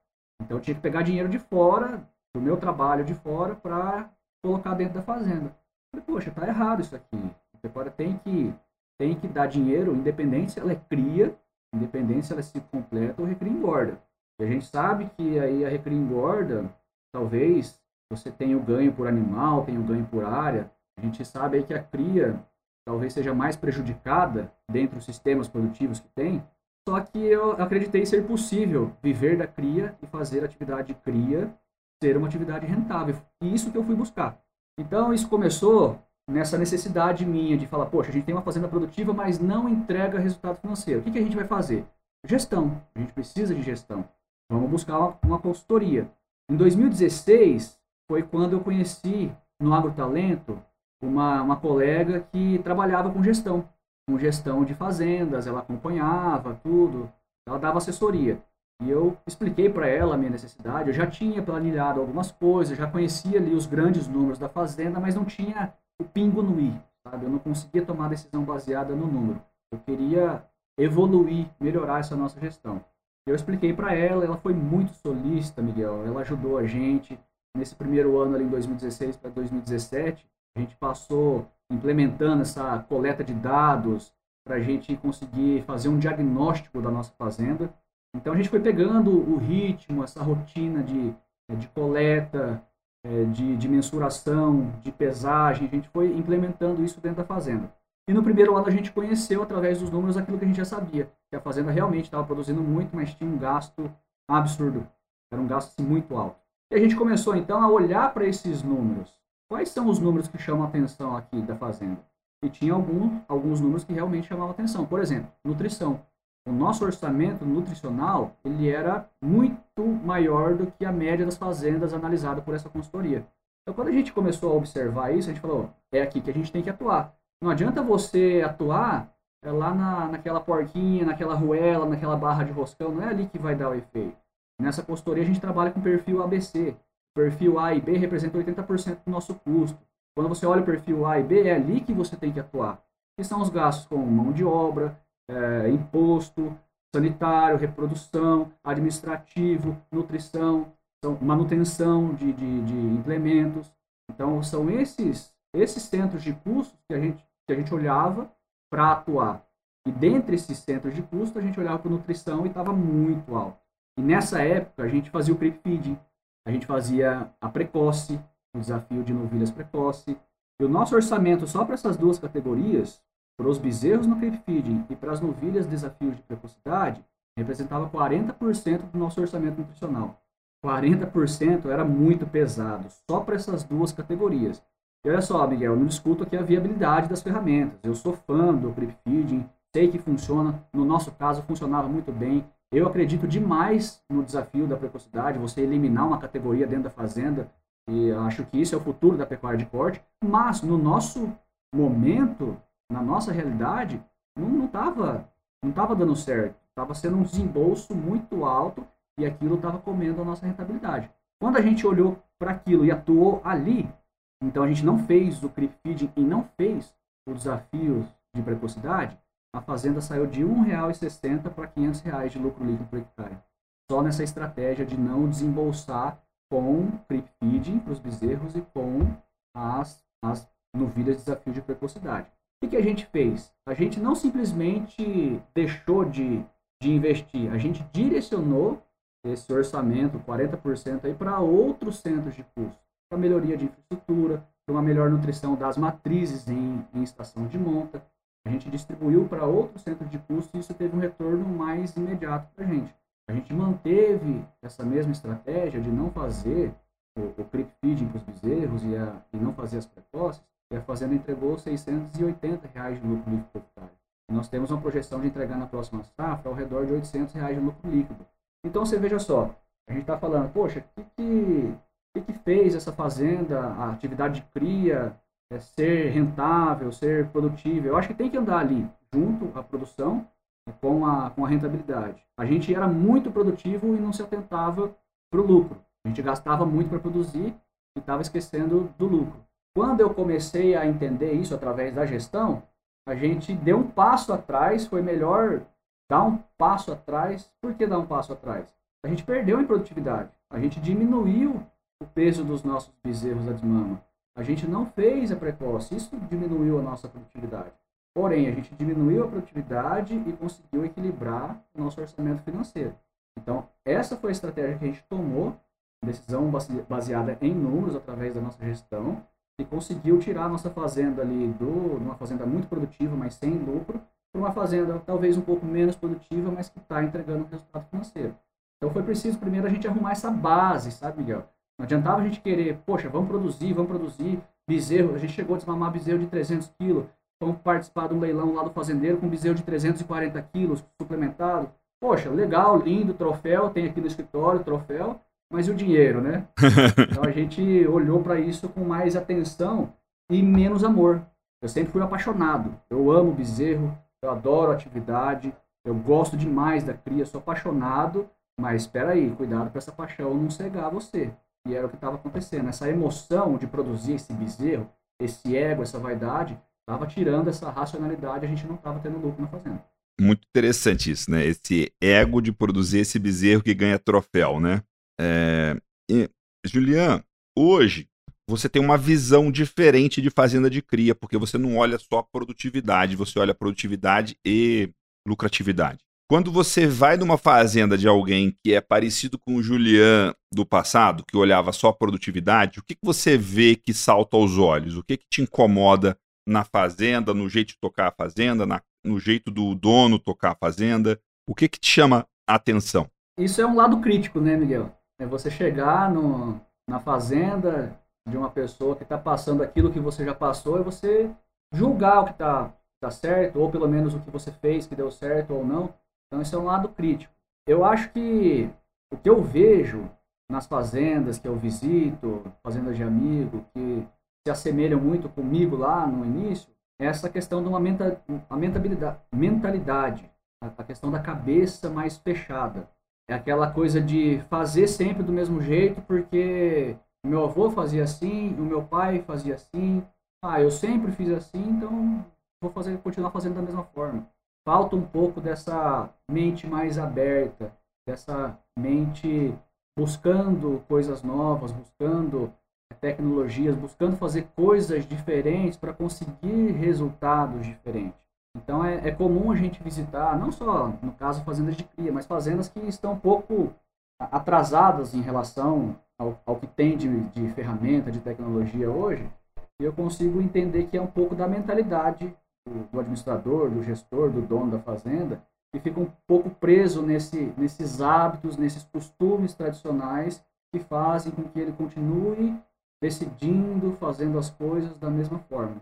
Então eu tinha que pegar dinheiro de fora, do meu trabalho de fora, para colocar dentro da fazenda. Eu falei, poxa, tá errado isso aqui. A pecuária tem que, tem que dar dinheiro, independente se ela é cria, independente se ela se completa ou recria engorda. E a gente sabe que aí a recria engorda, talvez você tenha o ganho por animal, tenha o ganho por área. A gente sabe aí que a cria talvez seja mais prejudicada dentro dos sistemas produtivos que tem. Só que eu acreditei ser possível viver da cria e fazer a atividade de cria ser uma atividade rentável. E isso que eu fui buscar. Então isso começou nessa necessidade minha de falar, poxa, a gente tem uma fazenda produtiva, mas não entrega resultado financeiro. O que, que a gente vai fazer? Gestão. A gente precisa de gestão. Vamos buscar uma, uma consultoria. Em 2016 foi quando eu conheci no AgroTalento uma, uma colega que trabalhava com gestão, com gestão de fazendas, ela acompanhava tudo, ela dava assessoria. E eu expliquei para ela a minha necessidade. Eu já tinha planilhado algumas coisas, já conhecia ali os grandes números da fazenda, mas não tinha o pingo no i, sabe? Eu não conseguia tomar decisão baseada no número. Eu queria evoluir, melhorar essa nossa gestão. Eu expliquei para ela, ela foi muito solícita, Miguel. Ela ajudou a gente nesse primeiro ano ali em 2016 para 2017. A gente passou implementando essa coleta de dados para a gente conseguir fazer um diagnóstico da nossa fazenda. Então a gente foi pegando o ritmo, essa rotina de, de coleta, de, de mensuração, de pesagem, a gente foi implementando isso dentro da fazenda. E no primeiro ano a gente conheceu, através dos números, aquilo que a gente já sabia. Que a fazenda realmente estava produzindo muito, mas tinha um gasto absurdo. Era um gasto assim, muito alto. E a gente começou então a olhar para esses números. Quais são os números que chamam a atenção aqui da fazenda? E tinha algum, alguns números que realmente chamavam atenção. Por exemplo, nutrição. O nosso orçamento nutricional ele era muito maior do que a média das fazendas analisada por essa consultoria. Então, quando a gente começou a observar isso, a gente falou: é aqui que a gente tem que atuar. Não adianta você atuar é lá na, naquela porquinha, naquela ruela, naquela barra de roscão, não é ali que vai dar o efeito. Nessa consultoria a gente trabalha com perfil ABC. Perfil A e B representa 80% do nosso custo. Quando você olha o perfil A e B, é ali que você tem que atuar. Que são os gastos com mão de obra, é, imposto, sanitário, reprodução, administrativo, nutrição, manutenção de, de, de implementos. Então, são esses, esses centros de custos que a gente, que a gente olhava para atuar. E dentre esses centros de custo, a gente olhava para nutrição e estava muito alto. E nessa época, a gente fazia o creep feeding, a gente fazia a precoce, o desafio de novilhas precoce. E o nosso orçamento só para essas duas categorias, para os bezerros no creep feeding e para as novilhas desafios de precocidade, representava 40% do nosso orçamento nutricional. 40% era muito pesado, só para essas duas categorias. E olha só, Miguel, eu não discuto aqui a viabilidade das ferramentas. Eu sou fã do creep feeding, sei que funciona. No nosso caso, funcionava muito bem. Eu acredito demais no desafio da precocidade, você eliminar uma categoria dentro da fazenda, e acho que isso é o futuro da pecuária de corte. Mas no nosso momento, na nossa realidade, não estava não tava dando certo. Estava sendo um desembolso muito alto e aquilo estava comendo a nossa rentabilidade. Quando a gente olhou para aquilo e atuou ali, então a gente não fez o creep feeding e não fez o desafio de precocidade, a fazenda saiu de R$ 1,60 para R$ 500 de lucro líquido por hectare. Só nessa estratégia de não desembolsar com creep feeding para os bezerros e com as, as novilhas de desafio de precocidade. O que, a gente fez? A gente não simplesmente deixou de, de investir, a gente direcionou esse orçamento, 40% aí, para outros centros de custo, para melhoria de infraestrutura, para uma melhor nutrição das matrizes em, em estação de monta. A gente distribuiu para outros centros de custo e isso teve um retorno mais imediato para a gente. A gente manteve essa mesma estratégia de não fazer o, o creep feeding para os bezerros e, a, e, não fazer as precoces, e a fazenda entregou 680 reais de lucro líquido hectare. E nós temos uma projeção de entregar na próxima safra ao redor de 800 reais de lucro líquido. Então você veja só, a gente está falando, poxa, o que, que, que, fez essa fazenda, a atividade de cria, é, ser rentável, ser produtiva? Eu acho que tem que andar ali, junto à produção, com a, com a rentabilidade. A gente era muito produtivo e não se atentava para o lucro. A gente gastava muito para produzir e estava esquecendo do lucro. Quando eu comecei a entender isso através da gestão, a gente deu um passo atrás, foi melhor dar um passo atrás. Por que dar um passo atrás? A gente perdeu em produtividade. A gente diminuiu o peso dos nossos bezerros da desmama. A gente não fez a precoce. Isso diminuiu a nossa produtividade. Porém, a gente diminuiu a produtividade e conseguiu equilibrar o nosso orçamento financeiro. Então, essa foi a estratégia que a gente tomou, decisão baseada em números através da nossa gestão, conseguiu tirar a nossa fazenda ali do uma fazenda muito produtiva, mas sem lucro, para uma fazenda talvez um pouco menos produtiva, mas que está entregando um resultado financeiro. Então foi preciso primeiro a gente arrumar essa base, sabe, Miguel? Não adiantava a gente querer, poxa, vamos produzir, vamos produzir bezerro. A gente chegou a desmamar bezerro de 300 quilos, vamos participar de um leilão lá do fazendeiro com bezerro de 340 quilos suplementado. Poxa, legal, lindo, troféu, tem aqui no escritório troféu, mas e o dinheiro, né? *laughs* então a gente olhou para isso com mais atenção e menos amor. Eu sempre fui apaixonado. Eu amo bezerro, eu adoro atividade, eu gosto demais da cria, sou apaixonado, mas espera aí, cuidado para essa paixão não cegar você. E era o que estava acontecendo. Essa emoção de produzir esse bezerro, esse ego, essa vaidade, estava tirando essa racionalidade, a gente não estava tendo lucro na fazenda. Muito interessante isso, né? Esse ego de produzir esse bezerro que ganha troféu, né? É... E, Julian, hoje você tem uma visão diferente de fazenda de cria, porque você não olha só produtividade, você olha produtividade e lucratividade. Quando você vai numa fazenda de alguém que é parecido com o Julian do passado, que olhava só produtividade, o que, que você vê que salta aos olhos? O que, que te incomoda na fazenda, no jeito de tocar a fazenda, na, no jeito do dono tocar a fazenda? O que, que te chama a atenção? Isso é um lado crítico, né, Miguel? É você chegar no, na fazenda, de uma pessoa que está passando aquilo que você já passou e você julgar o que está tá certo, ou pelo menos o que você fez que deu certo ou não. Então, esse é um lado crítico. Eu acho que o que eu vejo nas fazendas que eu visito, fazendas de amigo, que se assemelham muito comigo lá no início, é essa questão de uma menta, mentalidade, mentalidade, a questão da cabeça mais fechada. É aquela coisa de fazer sempre do mesmo jeito, porque meu avô fazia assim, o meu pai fazia assim, ah, eu sempre fiz assim, então vou fazer, continuar fazendo da mesma forma. Falta um pouco dessa mente mais aberta, dessa mente buscando coisas novas, buscando tecnologias, buscando fazer coisas diferentes para conseguir resultados diferentes. Então é, é, comum a gente visitar, não só no caso fazendas de cria, mas fazendas que estão um pouco atrasadas em relação ao, ao que tem de, de ferramenta, de tecnologia hoje, e eu consigo entender que é um pouco da mentalidade do, do administrador, do gestor, do dono da fazenda, que fica um pouco preso nesse, nesses hábitos, nesses costumes tradicionais que fazem com que ele continue decidindo, fazendo as coisas da mesma forma.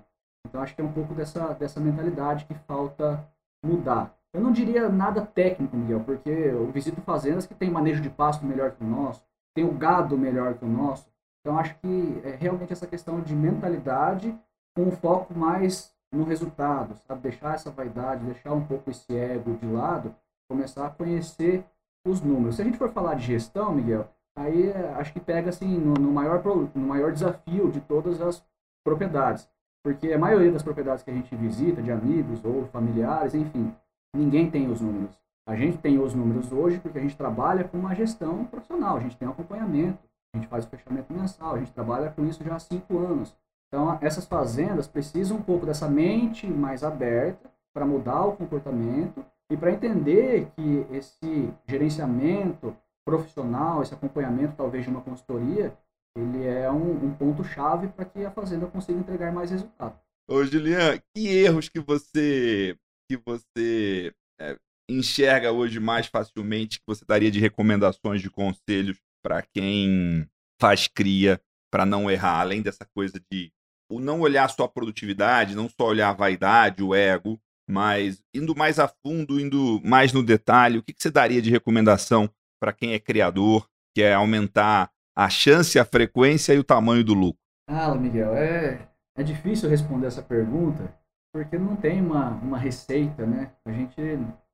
Então acho que é um pouco dessa, dessa mentalidade que falta mudar. Eu não diria nada técnico, Miguel, porque eu visito fazendas que têm manejo de pasto melhor que o nosso, tem o gado melhor que o nosso. Então acho que é realmente essa questão de mentalidade com um foco mais no resultado, sabe? Deixar essa vaidade, deixar um pouco esse ego de lado, começar a conhecer os números. Se a gente for falar de gestão, Miguel, aí é, acho que pega assim no, no maior no maior desafio de todas as propriedades, porque a maioria das propriedades que a gente visita, de amigos ou familiares, enfim, ninguém tem os números. A gente tem os números hoje porque a gente trabalha com uma gestão profissional, a gente tem um acompanhamento, a gente faz o fechamento mensal, a gente trabalha com isso já há cinco anos. Então, essas fazendas precisam um pouco dessa mente mais aberta para mudar o comportamento e para entender que esse gerenciamento profissional, esse acompanhamento talvez de uma consultoria, ele é um, um ponto-chave para que a fazenda consiga entregar mais resultado. Ô, Julian, que erros que você que você é, enxerga hoje mais facilmente que você daria de recomendações, de conselhos para quem faz cria para não errar, além dessa coisa de o não olhar só a produtividade, não só olhar a vaidade, o ego, mas indo mais a fundo, indo mais no detalhe, o que, que você daria de recomendação para quem é criador, que é aumentar a chance, a frequência e o tamanho do lucro? Ah, Miguel, é, é difícil responder essa pergunta, porque não tem uma, uma receita, né? A gente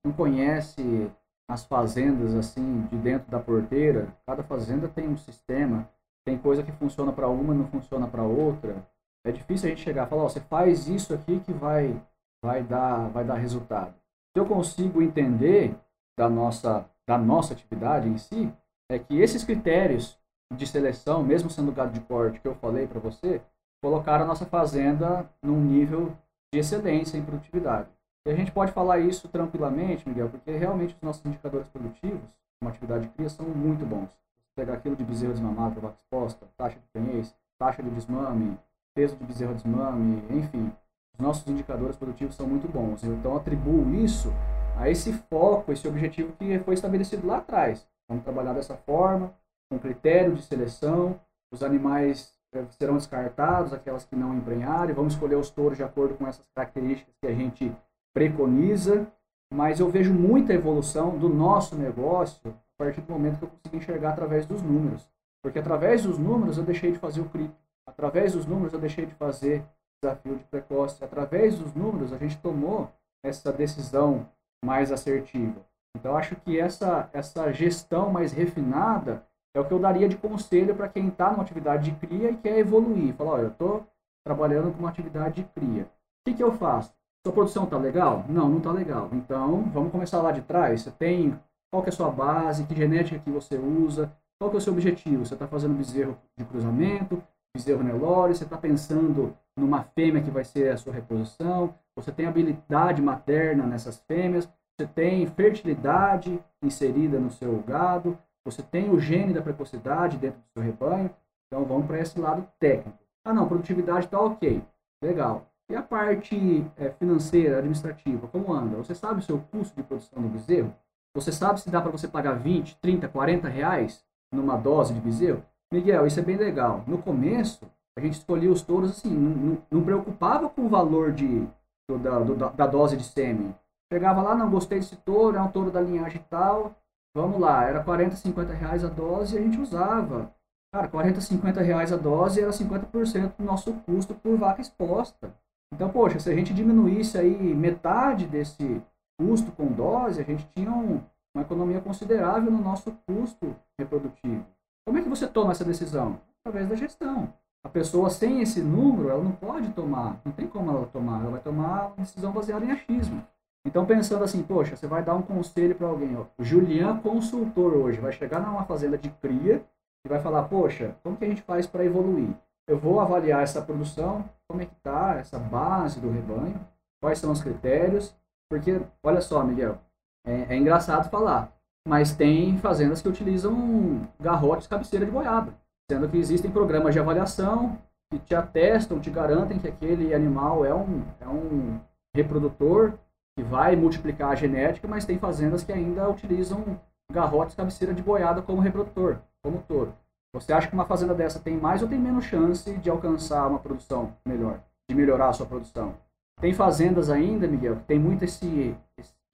não conhece as fazendas assim de dentro da porteira. Cada fazenda tem um sistema, tem coisa que funciona para uma não funciona para outra. É difícil a gente chegar e falar, oh, você faz isso aqui que vai vai dar vai dar resultado. Se eu consigo entender da nossa da nossa atividade em si, é que esses critérios de seleção, mesmo sendo gado de corte que eu falei para você, colocaram a nossa fazenda num nível de excelência em produtividade. E a gente pode falar isso tranquilamente, Miguel, porque realmente os nossos indicadores produtivos, uma atividade de cria, são muito bons. Você pegar aquilo de bezerro desmamado vaca exposta, taxa de prenhez, taxa de desmame, peso de bezerro desmame, enfim, os nossos indicadores produtivos são muito bons. Então, atribuo isso a esse foco, esse objetivo que foi estabelecido lá atrás. Vamos trabalhar dessa forma, com critério de seleção, os animais eh, serão descartados, aquelas que não emprenharem, vamos escolher os touros de acordo com essas características que a gente preconiza, mas eu vejo muita evolução do nosso negócio a partir do momento que eu consegui enxergar através dos números. Porque através dos números eu deixei de fazer o CRIP, através dos números eu deixei de fazer desafio de precoce, através dos números a gente tomou essa decisão mais assertiva. Então acho que essa, essa gestão mais refinada é o que eu daria de conselho para quem está numa atividade de cria e quer evoluir. Falar, olha, eu estou trabalhando com uma atividade de cria. O que, que eu faço? Sua produção está legal? Não, não está legal. Então, vamos começar lá de trás. Você tem qual que é a sua base, que genética que você usa, qual que é o seu objetivo? Você está fazendo bezerro de cruzamento, bezerro Nelore, você está pensando numa fêmea que vai ser a sua reposição, você tem habilidade materna nessas fêmeas, você tem fertilidade inserida no seu gado, você tem o gene da precocidade dentro do seu rebanho, então vamos para esse lado técnico. Ah não, produtividade está ok, legal. E a parte é, financeira, administrativa, como anda? Você sabe o seu custo de produção do bezerro? Você sabe se dá para você pagar 20, 30, 40 reais numa dose de bezerro? Miguel, isso é bem legal. No começo, a gente escolhia os touros assim, não, não, não preocupava com o valor de, do, da, do, da dose de sêmen. Chegava lá, não gostei desse touro, é um touro da linhagem tal. Vamos lá, era 40, 50 reais a dose e a gente usava. Cara, 40, 50 reais a dose era 50% do nosso custo por vaca exposta. Então, poxa, se a gente diminuísse aí metade desse custo com dose, a gente tinha um, uma economia considerável no nosso custo reprodutivo. Como é que você toma essa decisão? através da gestão. A pessoa sem esse número, ela não pode tomar, não tem como ela tomar, ela vai tomar uma decisão baseada em achismo. Então, pensando assim, poxa, você vai dar um conselho para alguém, ó, Julian consultor hoje, vai chegar numa fazenda de cria e vai falar, poxa, como que a gente faz para evoluir? Eu vou avaliar essa produção, como é que está essa base do rebanho, quais são os critérios, porque, olha só, Miguel, é, é engraçado falar, mas tem fazendas que utilizam garrotes cabeceira de goiaba, sendo que existem programas de avaliação que te atestam, te garantem que aquele animal é um, é um reprodutor que vai multiplicar a genética, mas tem fazendas que ainda utilizam garrotes cabeceira de boiada como reprodutor, como touro. Você acha que uma fazenda dessa tem mais ou tem menos chance de alcançar uma produção melhor, de melhorar a sua produção? Tem fazendas ainda, Miguel, que tem muito esse,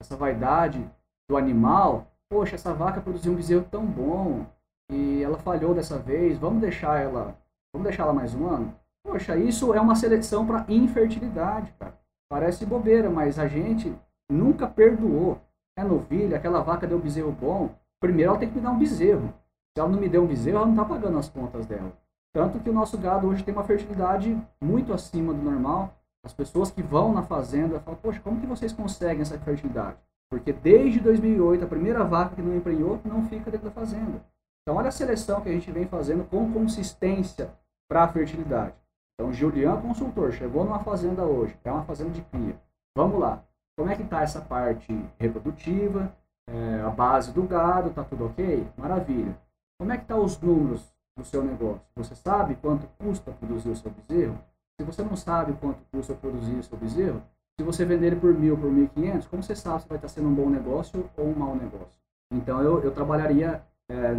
essa vaidade do animal. Poxa, essa vaca produziu um bezerro tão bom e ela falhou dessa vez, vamos deixar ela, vamos deixar ela mais um ano? Poxa, isso é uma seleção para infertilidade, cara. Parece bobeira, mas a gente nunca perdoou. É novilha, aquela vaca deu um bezerro bom. Primeiro ela tem que me dar um bezerro. Se ela não me deu um bezerro, ela não está pagando as contas dela. Tanto que o nosso gado hoje tem uma fertilidade muito acima do normal. As pessoas que vão na fazenda falam, poxa, como que vocês conseguem essa fertilidade? Porque desde 2008, a primeira vaca que não emprenhou não fica dentro da fazenda. Então olha a seleção que a gente vem fazendo com consistência para a fertilidade. Então, Julian consultor, chegou numa fazenda hoje, é uma fazenda de cria. Vamos lá. Como é que está essa parte reprodutiva, é, a base do gado, está tudo ok? Maravilha. Como é que estão tá os números do seu negócio? Você sabe quanto custa produzir o seu bezerro? Se você não sabe quanto custa produzir o seu bezerro, se você vender ele por mil, por mil e quinhentos, como você sabe se vai estar tá sendo um bom negócio ou um mau negócio? Então, eu, eu trabalharia é,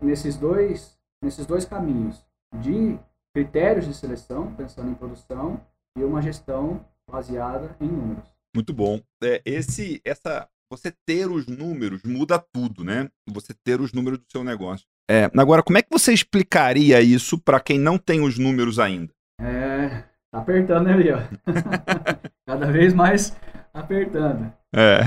nesses, dois, nesses dois caminhos de critérios de seleção, pensando em produção, e uma gestão baseada em números. Muito bom. É, esse, essa, você ter os números muda tudo, né? Você ter os números do seu negócio. É, agora, como é que você explicaria isso para quem não tem os números ainda? É, tá apertando, né, Leo? *laughs* Cada vez mais apertando. É.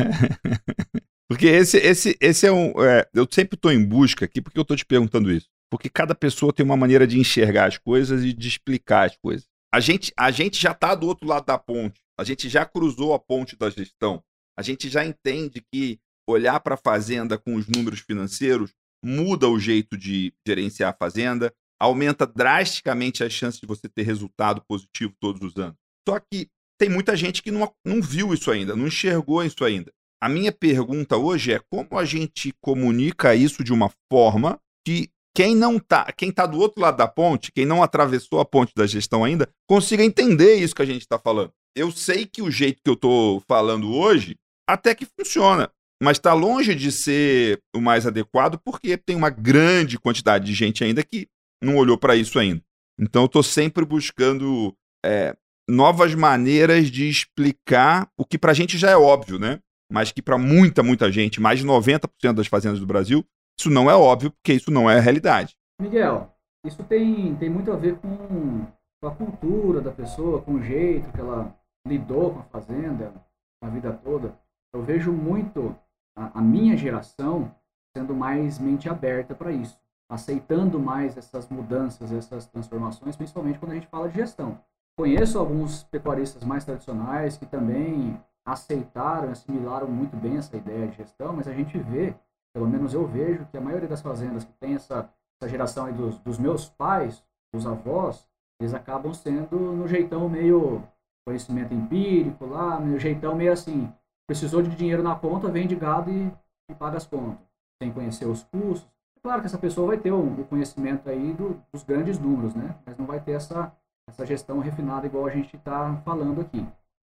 *laughs* Porque esse, esse, esse é um. É, eu sempre estou em busca aqui, porque eu estou te perguntando isso porque cada pessoa tem uma maneira de enxergar as coisas e de explicar as coisas. A gente, a gente já está do outro lado da ponte, a gente já cruzou a ponte da gestão, a gente já entende que olhar para a fazenda com os números financeiros muda o jeito de gerenciar a fazenda, aumenta drasticamente as chances de você ter resultado positivo todos os anos. Só que tem muita gente que não, não viu isso ainda, não enxergou isso ainda. A minha pergunta hoje é como a gente comunica isso de uma forma que quem não tá, quem tá do outro lado da ponte, quem não atravessou a ponte da gestão ainda, consiga entender isso que a gente está falando. Eu sei que o jeito que eu estou falando hoje até que funciona, mas está longe de ser o mais adequado porque tem uma grande quantidade de gente ainda que não olhou para isso ainda. Então eu estou sempre buscando é, novas maneiras de explicar o que para a gente já é óbvio, né? Mas que para muita, muita gente, mais de 90% das fazendas do Brasil, isso não é óbvio, porque isso não é a realidade. Miguel, isso tem, tem muito a ver com, com a cultura da pessoa, com o jeito que ela lidou com a fazenda a vida toda. Eu vejo muito a, a minha geração sendo mais mente aberta para isso, aceitando mais essas mudanças, essas transformações, principalmente quando a gente fala de gestão. Conheço alguns pecuaristas mais tradicionais que também aceitaram, assimilaram muito bem essa ideia de gestão, mas a gente vê pelo menos eu vejo que a maioria das fazendas que tem essa, essa geração aí dos, dos meus pais, dos avós, eles acabam sendo no jeitão meio conhecimento empírico lá, no jeitão meio assim, precisou de dinheiro na conta, vende gado e, e paga as contas, sem conhecer os custos. É claro que essa pessoa vai ter o, o conhecimento aí do, dos grandes números, né? Mas não vai ter essa, essa gestão refinada igual a gente está falando aqui.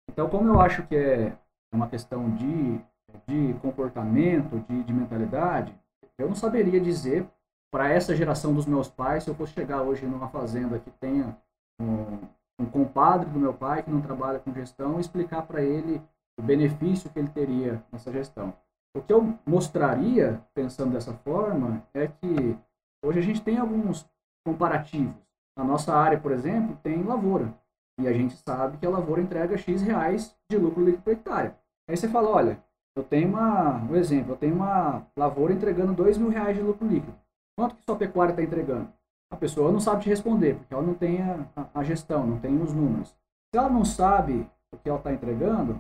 Então, como eu acho que é uma questão de de comportamento, de, de mentalidade, eu não saberia dizer para essa geração dos meus pais, se eu fosse chegar hoje numa fazenda que tenha um, um compadre do meu pai que não trabalha com gestão, explicar para ele o benefício que ele teria nessa gestão. O que eu mostraria, pensando dessa forma, é que hoje a gente tem alguns comparativos. Na nossa área, por exemplo, tem lavoura. E a gente sabe que a lavoura entrega X reais de lucro líquido por hectare. Aí você fala, olha, eu tenho uma, um exemplo, eu tenho uma lavoura entregando dois mil reais de lucro líquido. Quanto que sua pecuária está entregando? A pessoa não sabe te responder, porque ela não tem a, a gestão, não tem os números. Se ela não sabe o que ela está entregando,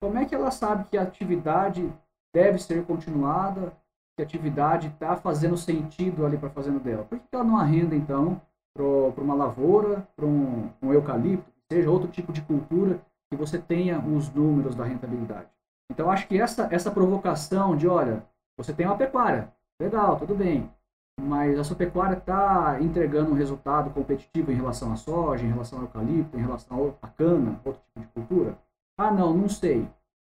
como é que ela sabe que a atividade deve ser continuada, que a atividade está fazendo sentido ali para a fazenda dela? Por que ela não arrenda, então, para uma lavoura, para um, um eucalipto, seja outro tipo de cultura, que você tenha os números da rentabilidade? Então, acho que essa, essa provocação de, olha, você tem uma pecuária, legal, tudo bem, mas a sua pecuária está entregando um resultado competitivo em relação à soja, em relação ao eucalipto, em relação à cana, outro tipo de cultura? Ah, não, não sei.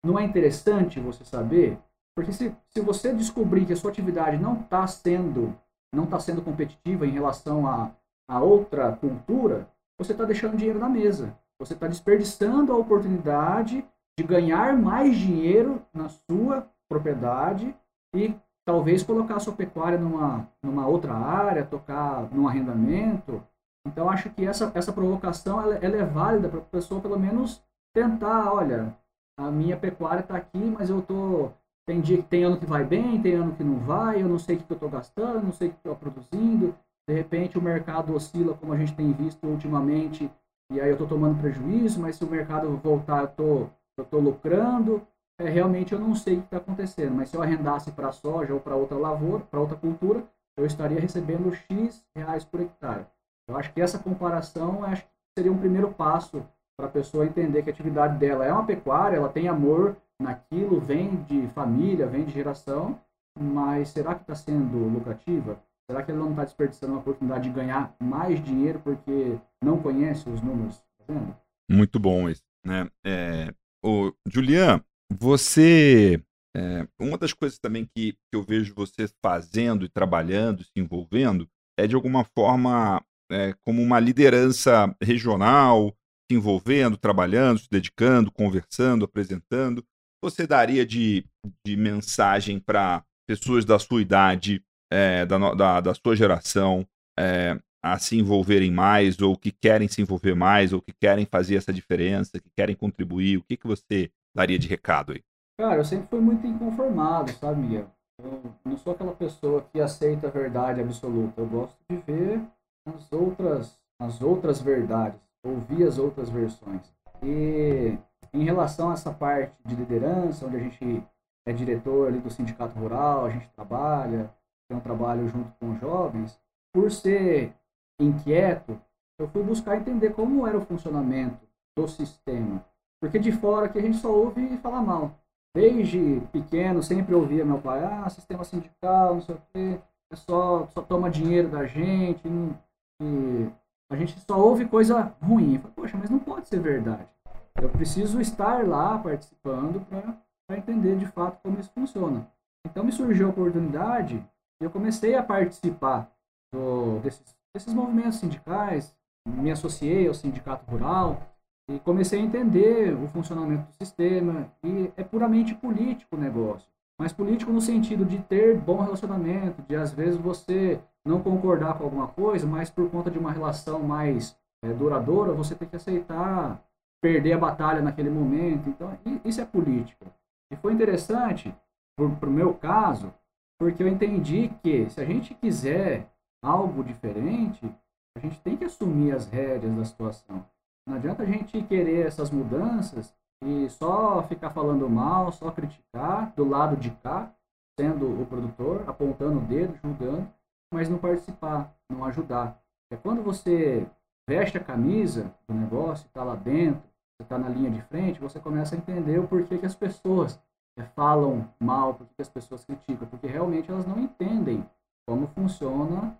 Não é interessante você saber? Porque se, se você descobrir que a sua atividade não está sendo, não tá sendo competitiva em relação a, a outra cultura, você está deixando dinheiro na mesa. Você está desperdiçando a oportunidade de ganhar mais dinheiro na sua propriedade e talvez colocar a sua pecuária numa, numa outra área, tocar num arrendamento. Então, acho que essa, essa provocação ela, ela é válida para a pessoa, pelo menos, tentar, olha, a minha pecuária está aqui, mas eu tô tem dia que tem ano que vai bem, tem ano que não vai, eu não sei o que eu estou gastando, não sei o que estou produzindo. De repente o mercado oscila como a gente tem visto ultimamente, e aí eu estou tomando prejuízo, mas se o mercado voltar, eu estou eu tô lucrando é, realmente eu não sei o que está acontecendo, mas se eu arrendasse para soja ou para outra lavoura, para outra cultura, eu estaria recebendo X reais por hectare. Eu acho que essa comparação acho que seria um primeiro passo para a pessoa entender que a atividade dela é uma pecuária, ela tem amor naquilo, vem de família, vem de geração, mas será que está sendo lucrativa? Será que ela não está desperdiçando uma oportunidade de ganhar mais dinheiro porque não conhece os números? Tá Muito bom isso. Né? É, o Julian, você. É, uma das coisas também que, que eu vejo você fazendo e trabalhando, se envolvendo, é de alguma forma é, como uma liderança regional, se envolvendo, trabalhando, se dedicando, conversando, apresentando. Você daria de, de mensagem para pessoas da sua idade, é, da, da, da, sua geração, é, a se envolverem mais, ou que querem se envolver mais, ou que querem fazer essa diferença, que querem contribuir? O que, que você daria de recado aí? Cara, eu sempre fui muito inconformado, sabe, Miguel? Eu não sou aquela pessoa que aceita a verdade absoluta. Eu gosto de ver as outras, as outras verdades, ouvir as outras versões. E em relação a essa parte de liderança, onde a gente é diretor ali do sindicato rural, a gente trabalha, tem um trabalho junto com jovens, por ser inquieto, eu fui buscar entender como era o funcionamento do sistema. Porque de fora que a gente só ouve falar mal. Desde pequeno, sempre ouvia meu pai, ah, sistema sindical, não sei o quê, é só, só toma dinheiro da gente, e a gente só ouve coisa ruim. Eu falei, Poxa, mas não pode ser verdade. Eu preciso estar lá participando para entender de fato como isso funciona. Então me surgiu a oportunidade e eu comecei a participar do, desses, desses movimentos sindicais, me associei ao sindicato rural, e comecei a entender o funcionamento do sistema. E é puramente político o negócio. Mas político no sentido de ter bom relacionamento, de às vezes você não concordar com alguma coisa, mas por conta de uma relação mais é, duradoura, você tem que aceitar perder a batalha naquele momento. Então, isso é política. E foi interessante, para o meu caso, porque eu entendi que se a gente quiser algo diferente, a gente tem que assumir as rédeas da situação. Não adianta a gente querer essas mudanças e só ficar falando mal, só criticar do lado de cá, sendo o produtor, apontando o dedo, julgando, mas não participar, não ajudar. É quando você veste a camisa do negócio, está lá dentro, você está na linha de frente, você começa a entender o porquê que as pessoas é, falam mal, porquê que as pessoas criticam, porque realmente elas não entendem como funciona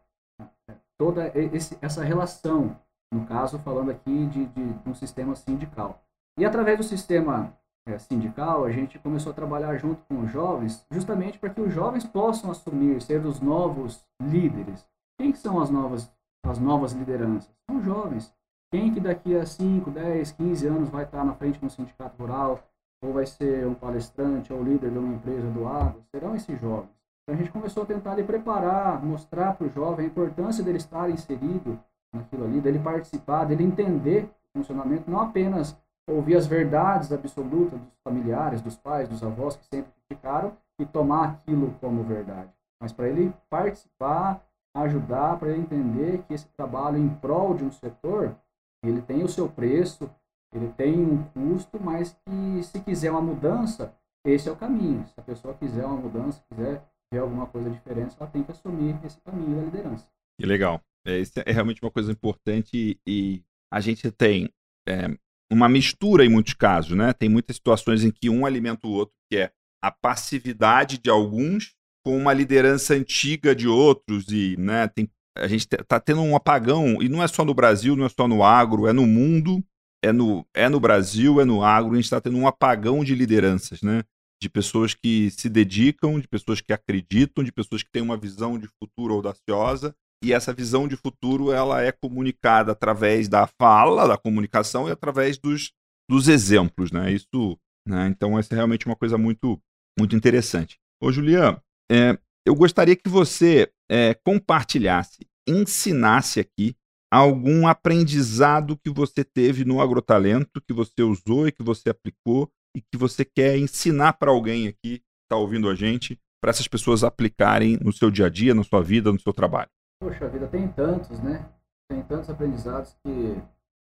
toda esse, essa relação no caso, falando aqui de, de, um sistema sindical. E através do sistema é, sindical, a gente começou a trabalhar junto com os jovens, justamente para que os jovens possam assumir, ser os novos líderes. Quem são as novas, as novas lideranças? São jovens. Quem que daqui a 5, 10, 15 anos vai estar na frente de um sindicato rural, ou vai ser um palestrante, ou líder de uma empresa do agro? Serão esses jovens. Então a gente começou a tentar lhe preparar, mostrar para o jovem a importância dele estar inserido naquilo ali, dele participar, dele entender o funcionamento, não apenas ouvir as verdades absolutas dos familiares, dos pais, dos avós que sempre criticaram e tomar aquilo como verdade, mas para ele participar ajudar para ele entender que esse trabalho em prol de um setor, ele tem o seu preço, ele tem um custo, mas que se quiser uma mudança, esse é o caminho. Se a pessoa quiser uma mudança, quiser ver alguma coisa diferente, ela tem que assumir esse caminho da liderança. Que legal. É, isso é realmente uma coisa importante e a gente tem é, uma mistura em muitos casos, né? Tem muitas situações em que um alimenta o outro, que é a passividade de alguns com uma liderança antiga de outros e, né, tem, a gente está tendo um apagão e não é só no Brasil, não é só no agro, é no mundo, é no, é no Brasil, é no agro, a gente está tendo um apagão de lideranças, né? De pessoas que se dedicam, de pessoas que acreditam, de pessoas que têm uma visão de futuro audaciosa e essa visão de futuro ela é comunicada através da fala, da comunicação e através dos, dos exemplos, né? Isso, né? Então essa é realmente uma coisa muito muito interessante. Ô Julian, é, eu gostaria que você é, compartilhasse, ensinasse aqui algum aprendizado que você teve no agrotalento, que você usou e que você aplicou e que você quer ensinar para alguém aqui que está ouvindo a gente, para essas pessoas aplicarem no seu dia a dia, na sua vida, no seu trabalho. Poxa vida, tem tantos, né? Tem tantos aprendizados que,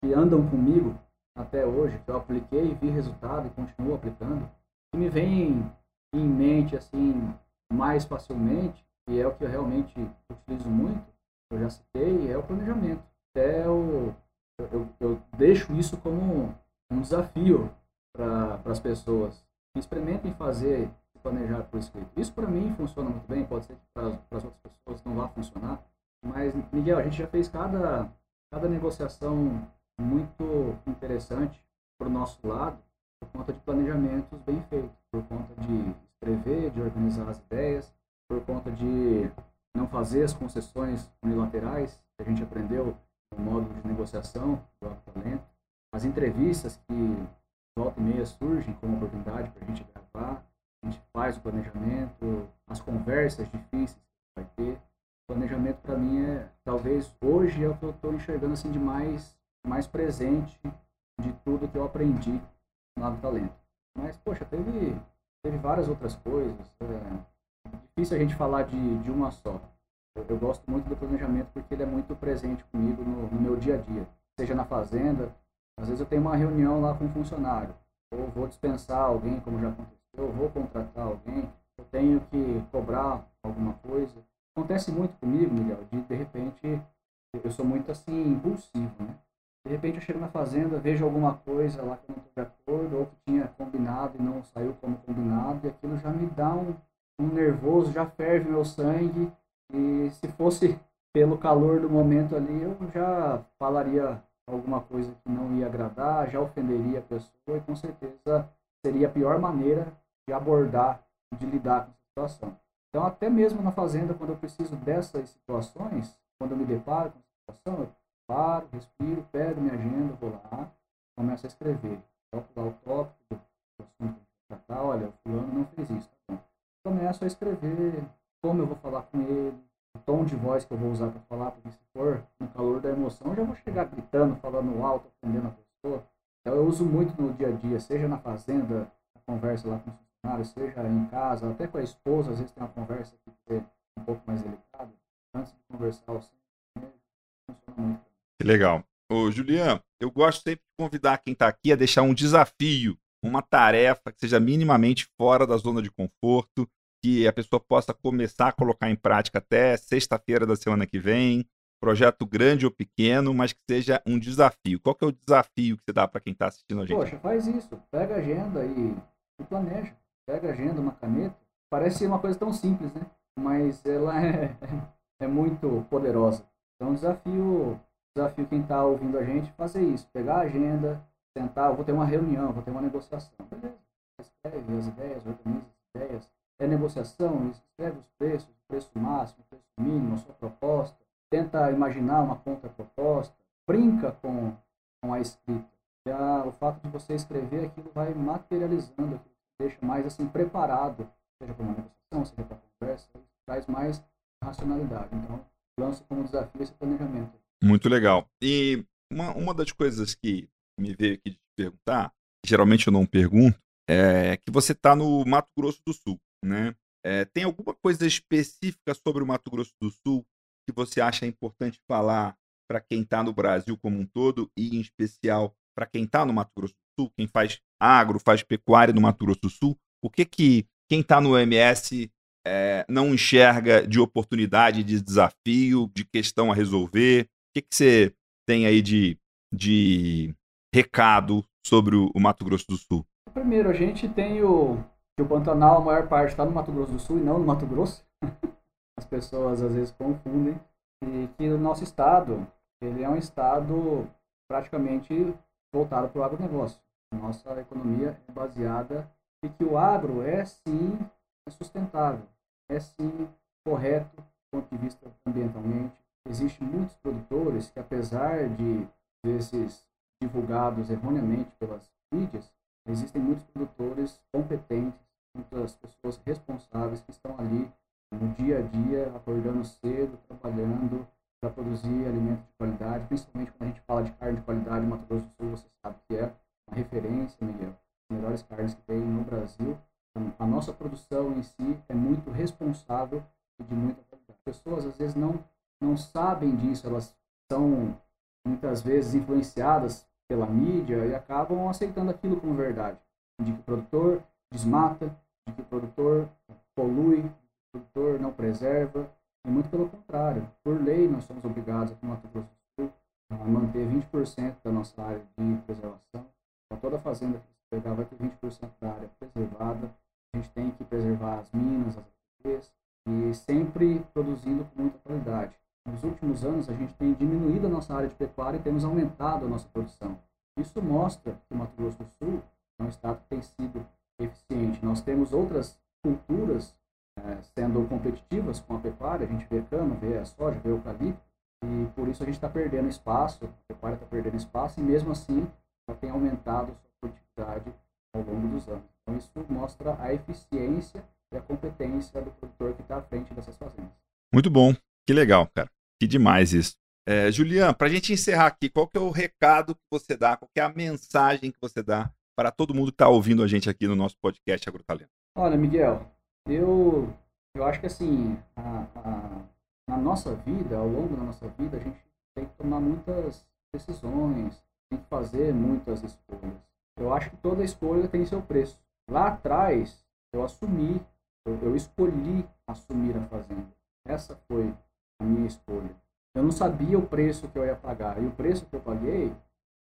que andam comigo até hoje, que eu apliquei, vi resultado e continuo aplicando, que me vem em mente assim mais facilmente, e é o que eu realmente utilizo muito, eu já citei, é o planejamento. Até eu, eu, eu deixo isso como um desafio para as pessoas. Experimentem fazer planejar por escrito. Isso para mim funciona muito bem, pode ser que para as outras pessoas não vá funcionar, mas, Miguel, a gente já fez cada, cada negociação muito interessante para o nosso lado por conta de planejamentos bem feitos, por conta de escrever, de organizar as ideias, por conta de não fazer as concessões unilaterais que a gente aprendeu no modo de negociação do talento, as entrevistas que volta e meia surgem como oportunidade para a gente gravar, a gente faz o planejamento, as conversas difíceis que vai ter, planejamento para mim é talvez hoje é o que eu estou enxergando assim de mais mais presente de tudo que eu aprendi lá no talento. Mas poxa teve teve várias outras coisas é difícil a gente falar de, de uma só. Eu, eu, gosto muito do planejamento porque ele é muito presente comigo no, no meu dia a dia seja na fazenda às vezes eu tenho uma reunião lá com um funcionário ou vou dispensar alguém como já aconteceu eu vou contratar alguém eu tenho que cobrar alguma coisa Acontece muito comigo, Miguel, de de repente eu sou muito assim impulsivo, né? De repente eu chego na fazenda, vejo alguma coisa lá que eu não estou de acordo, ou que tinha combinado e não saiu como combinado, e aquilo já me dá um, um nervoso, já ferve meu sangue, e se fosse *laughs* pelo calor do momento ali, eu já falaria alguma coisa que não ia agradar, já ofenderia a pessoa, e com certeza seria a pior maneira de abordar, de lidar com essa situação. Então, até mesmo na fazenda, quando eu preciso dessas situações, quando eu me deparo com a situação, eu paro, respiro, pego minha agenda, vou lá, começo a escrever. Coloco lá o tópico do assunto que tratar, olha, o fulano não fez isso. Tá começo a escrever como eu vou falar com ele, tom de voz que eu vou usar para falar, porque se for no calor da emoção, já vou chegar gritando, falando alto, ofendendo a pessoa. Então eu uso muito no dia a dia, seja na fazenda, a conversa lá com os seja em casa, até com a esposa, às vezes tem uma conversa que é um pouco mais delicada, antes de conversar o funciona muito. Que legal. Ô, Julian, eu gosto sempre de convidar quem está aqui a deixar um desafio, uma tarefa que seja minimamente fora da zona de conforto, que a pessoa possa começar a colocar em prática até sexta-feira da semana que vem. Projeto grande ou pequeno, mas que seja um desafio. Qual que é o desafio que você dá para quem está assistindo a gente? Poxa, faz isso. Pega a agenda e, planeja pega a agenda, uma caneta. Parece uma coisa tão simples, né? Mas ela é, *laughs* é muito poderosa. Então, desafio, desafio quem está ouvindo a gente fazer isso. Pegar a agenda, sentar, vou ter uma reunião, vou ter uma negociação. Beleza. Escreve as ideias, organiza as ideias. É negociação, escreve os preços, preço máximo, preço mínimo, a sua proposta. Tenta imaginar uma contraproposta. Brinca com, com a escrita. A, o fato de você escrever aquilo vai materializando deixa mais assim preparado, seja para uma negociação, seja para conversa, traz mais racionalidade. Então, lança como desafio esse planejamento. Muito legal. E uma, uma das coisas que me veio aqui de perguntar, geralmente eu não pergunto, é que você está no Mato Grosso do Sul, né? É, tem alguma coisa específica sobre o Mato Grosso do Sul que você acha importante falar para quem está no Brasil como um todo e, em especial, para quem está no Mato Grosso do Sul, quem faz agro, faz pecuária no Mato Grosso do Sul? O que que quem está no MS é, não enxerga de oportunidade, de desafio, de questão a resolver? O que, que você tem aí de, de recado sobre o, o Mato Grosso do Sul? Primeiro, a gente tem o que o Pantanal, a maior parte está no Mato Grosso do Sul e não no Mato Grosso. *laughs* As pessoas às vezes confundem. E que o nosso estado, ele é um estado praticamente voltado para o agronegócio. Nossa economia é baseada e que o agro é sim sustentável, é sim correto do ponto de vista ambientalmente. Existem muitos produtores que, apesar de vezes divulgados erroneamente pelas mídias, existem muitos produtores competentes, muitas pessoas responsáveis que estão ali no dia a dia, acordando cedo, trabalhando para produzir alimentos de qualidade, principalmente quando a gente fala de carne de qualidade, Mato Grosso do Sul, você sabe que é uma referência, Miguel, as melhores carnes que tem no Brasil. Então, a nossa produção em si é muito responsável e de muita qualidade. As pessoas às vezes não, não sabem disso, elas são muitas vezes influenciadas pela mídia e acabam aceitando aquilo como verdade. De que o produtor desmata, de que o produtor polui, o produtor não preserva, e muito pelo contrário. Por lei, nós somos obrigados aqui no Mato Grosso do Sul a manter 20% da nossa área de preservação. Então, toda fazenda que você pegar vai ter 20% da área preservada. A gente tem que preservar as minas, as APPs, e sempre produzindo com muita qualidade. Nos últimos anos, a gente tem diminuído a nossa área de pecuária e temos aumentado a nossa produção. Isso mostra que o Mato Grosso do Sul é um estado que tem sido eficiente. Nós temos outras culturas é, sendo competitivas com a pecuária, a gente vê cana, vê a soja, vê o eucalipto, e por isso a gente está perdendo espaço, a pecuária está perdendo espaço, e mesmo assim ela tem aumentado sua produtividade ao longo dos anos. Então isso mostra a eficiência e a competência do produtor que está à frente dessas fazendas. Muito bom, que legal, cara. Que demais isso. É, Julian, para a gente encerrar aqui, qual que é o recado que você dá, qual que é a mensagem que você dá para todo mundo que está ouvindo a gente aqui no nosso podcast Agrotalento? Olha, Miguel, eu, eu acho que assim, a, a, na nossa vida, ao longo da nossa vida, a gente tem que tomar muitas decisões, tem que fazer muitas escolhas. Eu acho que toda escolha tem seu preço. Lá atrás, eu assumi, eu, eu escolhi assumir a fazenda. Essa foi a minha escolha. Eu não sabia o preço que eu ia pagar. E o preço que eu paguei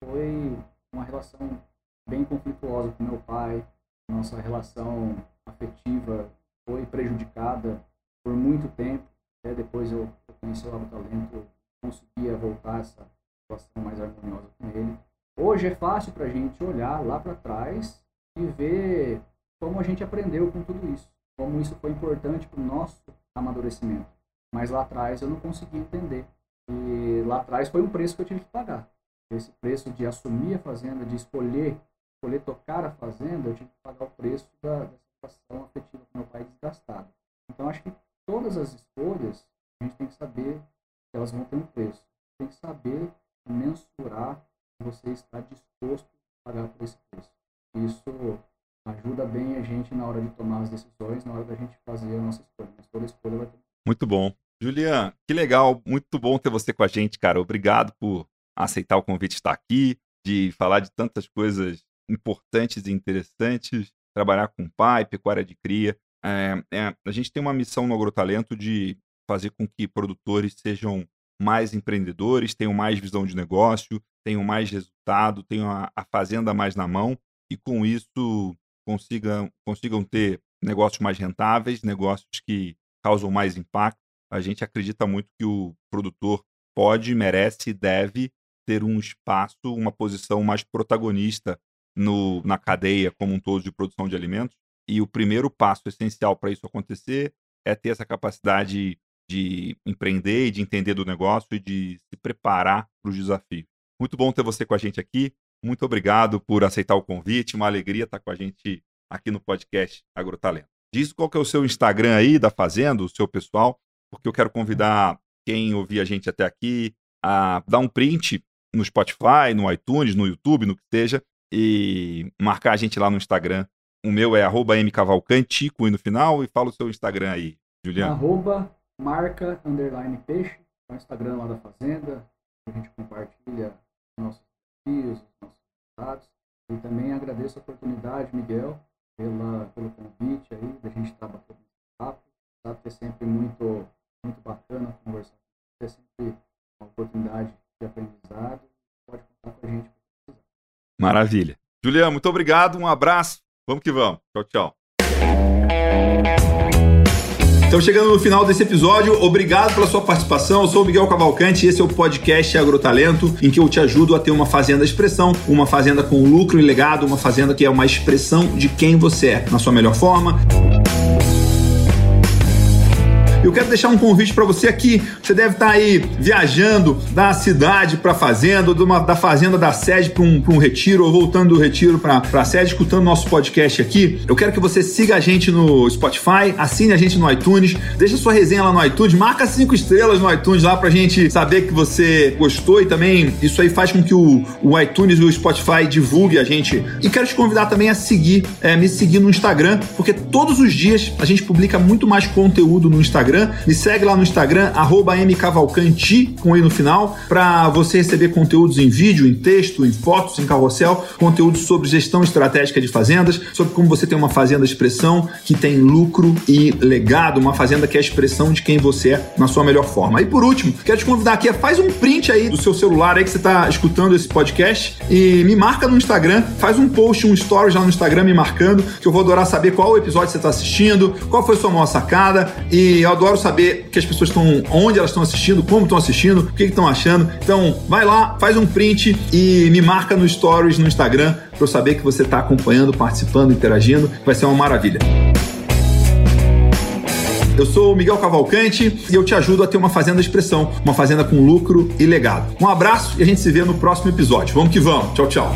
foi uma relação bem conflituosa com meu pai. Nossa relação afetiva foi prejudicada por muito tempo. Até depois eu, conheci o Lago Talento, conseguia voltar essa situação mais harmoniosa com ele. Hoje é fácil para a gente olhar lá para trás e ver como a gente aprendeu com tudo isso, como isso foi importante para o nosso amadurecimento. Mas lá atrás eu não consegui entender. E lá atrás foi um preço que eu tive que pagar. Esse preço de assumir a fazenda, de escolher, escolher tocar a fazenda, eu tive que pagar o preço da, da situação afetiva com meu pai desgastado. Então, acho que todas as escolhas, a gente tem que saber que elas vão ter um preço. Tem que saber mensurar se você está disposto a pagar por esse preço. Isso ajuda bem a gente na hora de tomar as decisões, na hora da gente fazer a nossa escolha. Mas toda escolha vai ter. Muito bom. Julian, que legal, muito bom ter você com a gente, cara. Obrigado por aceitar o convite de estar aqui, de falar de tantas coisas importantes e interessantes trabalhar com pai, pecuária de cria. É, é, a gente tem uma missão no Agrotalento de fazer com que produtores sejam mais empreendedores, tenham mais visão de negócio, tenham mais resultado, tenham a, a fazenda mais na mão e com isso consigam, consigam ter negócios mais rentáveis, negócios que causam mais impacto. A gente acredita muito que o produtor pode, merece e deve ter um espaço, uma posição mais protagonista no, na cadeia como um todo de produção de alimentos. E o primeiro passo essencial para isso acontecer é ter essa capacidade de empreender e de entender do negócio e de se preparar para os desafios. Muito bom ter você com a gente aqui. Muito obrigado por aceitar o convite. Uma alegria estar com a gente aqui no podcast Agrotalento. Diz qual que é o seu Instagram aí da Fazenda, o seu pessoal, porque eu quero convidar quem ouvir a gente até aqui a dar um print no Spotify, no iTunes, no YouTube, no que seja, e marcar a gente lá no Instagram. O meu é mcavalcante, i no final, e fala o seu Instagram aí, Juliano. Arroba marca, underline peixe, o Instagram lá da Fazenda, a gente compartilha nossos desafios, nossos resultados. E também agradeço a oportunidade, Miguel, pela, pelo convite aí, da gente estar esse papo. Sabe que é sempre muito, muito bacana conversar é sempre uma oportunidade de aprendizado. Pode contar com a gente. Maravilha. Juliana, muito obrigado, um abraço. Vamos que vamos. Tchau, tchau. Estamos chegando no final desse episódio. Obrigado pela sua participação. Eu sou o Miguel Cavalcante e esse é o podcast Agrotalento, em que eu te ajudo a ter uma fazenda expressão, uma fazenda com lucro e legado, uma fazenda que é uma expressão de quem você é, na sua melhor forma. Eu quero deixar um convite para você aqui. Você deve estar tá aí viajando da cidade para a fazenda, uma, da fazenda da sede para um, um retiro, ou voltando do retiro para a sede, escutando nosso podcast aqui. Eu quero que você siga a gente no Spotify, assine a gente no iTunes, deixa sua resenha lá no iTunes, marca cinco estrelas no iTunes lá para a gente saber que você gostou e também isso aí faz com que o, o iTunes e o Spotify divulgue a gente. E quero te convidar também a seguir, é, me seguir no Instagram, porque todos os dias a gente publica muito mais conteúdo no Instagram Instagram. Me segue lá no Instagram, mcavalcanti, com E no final, para você receber conteúdos em vídeo, em texto, em fotos, em carrossel, conteúdos sobre gestão estratégica de fazendas, sobre como você tem uma fazenda expressão que tem lucro e legado, uma fazenda que é a expressão de quem você é na sua melhor forma. E por último, quero te convidar aqui, faz um print aí do seu celular aí que você está escutando esse podcast e me marca no Instagram, faz um post, um story lá no Instagram me marcando, que eu vou adorar saber qual episódio você está assistindo, qual foi a sua maior sacada e eu adoro adoro saber que as pessoas estão, onde elas estão assistindo, como estão assistindo, o que estão achando. Então, vai lá, faz um print e me marca no Stories no Instagram para eu saber que você está acompanhando, participando, interagindo. Vai ser uma maravilha. Eu sou o Miguel Cavalcante e eu te ajudo a ter uma fazenda de expressão, uma fazenda com lucro e legado. Um abraço e a gente se vê no próximo episódio. Vamos que vamos. Tchau, tchau.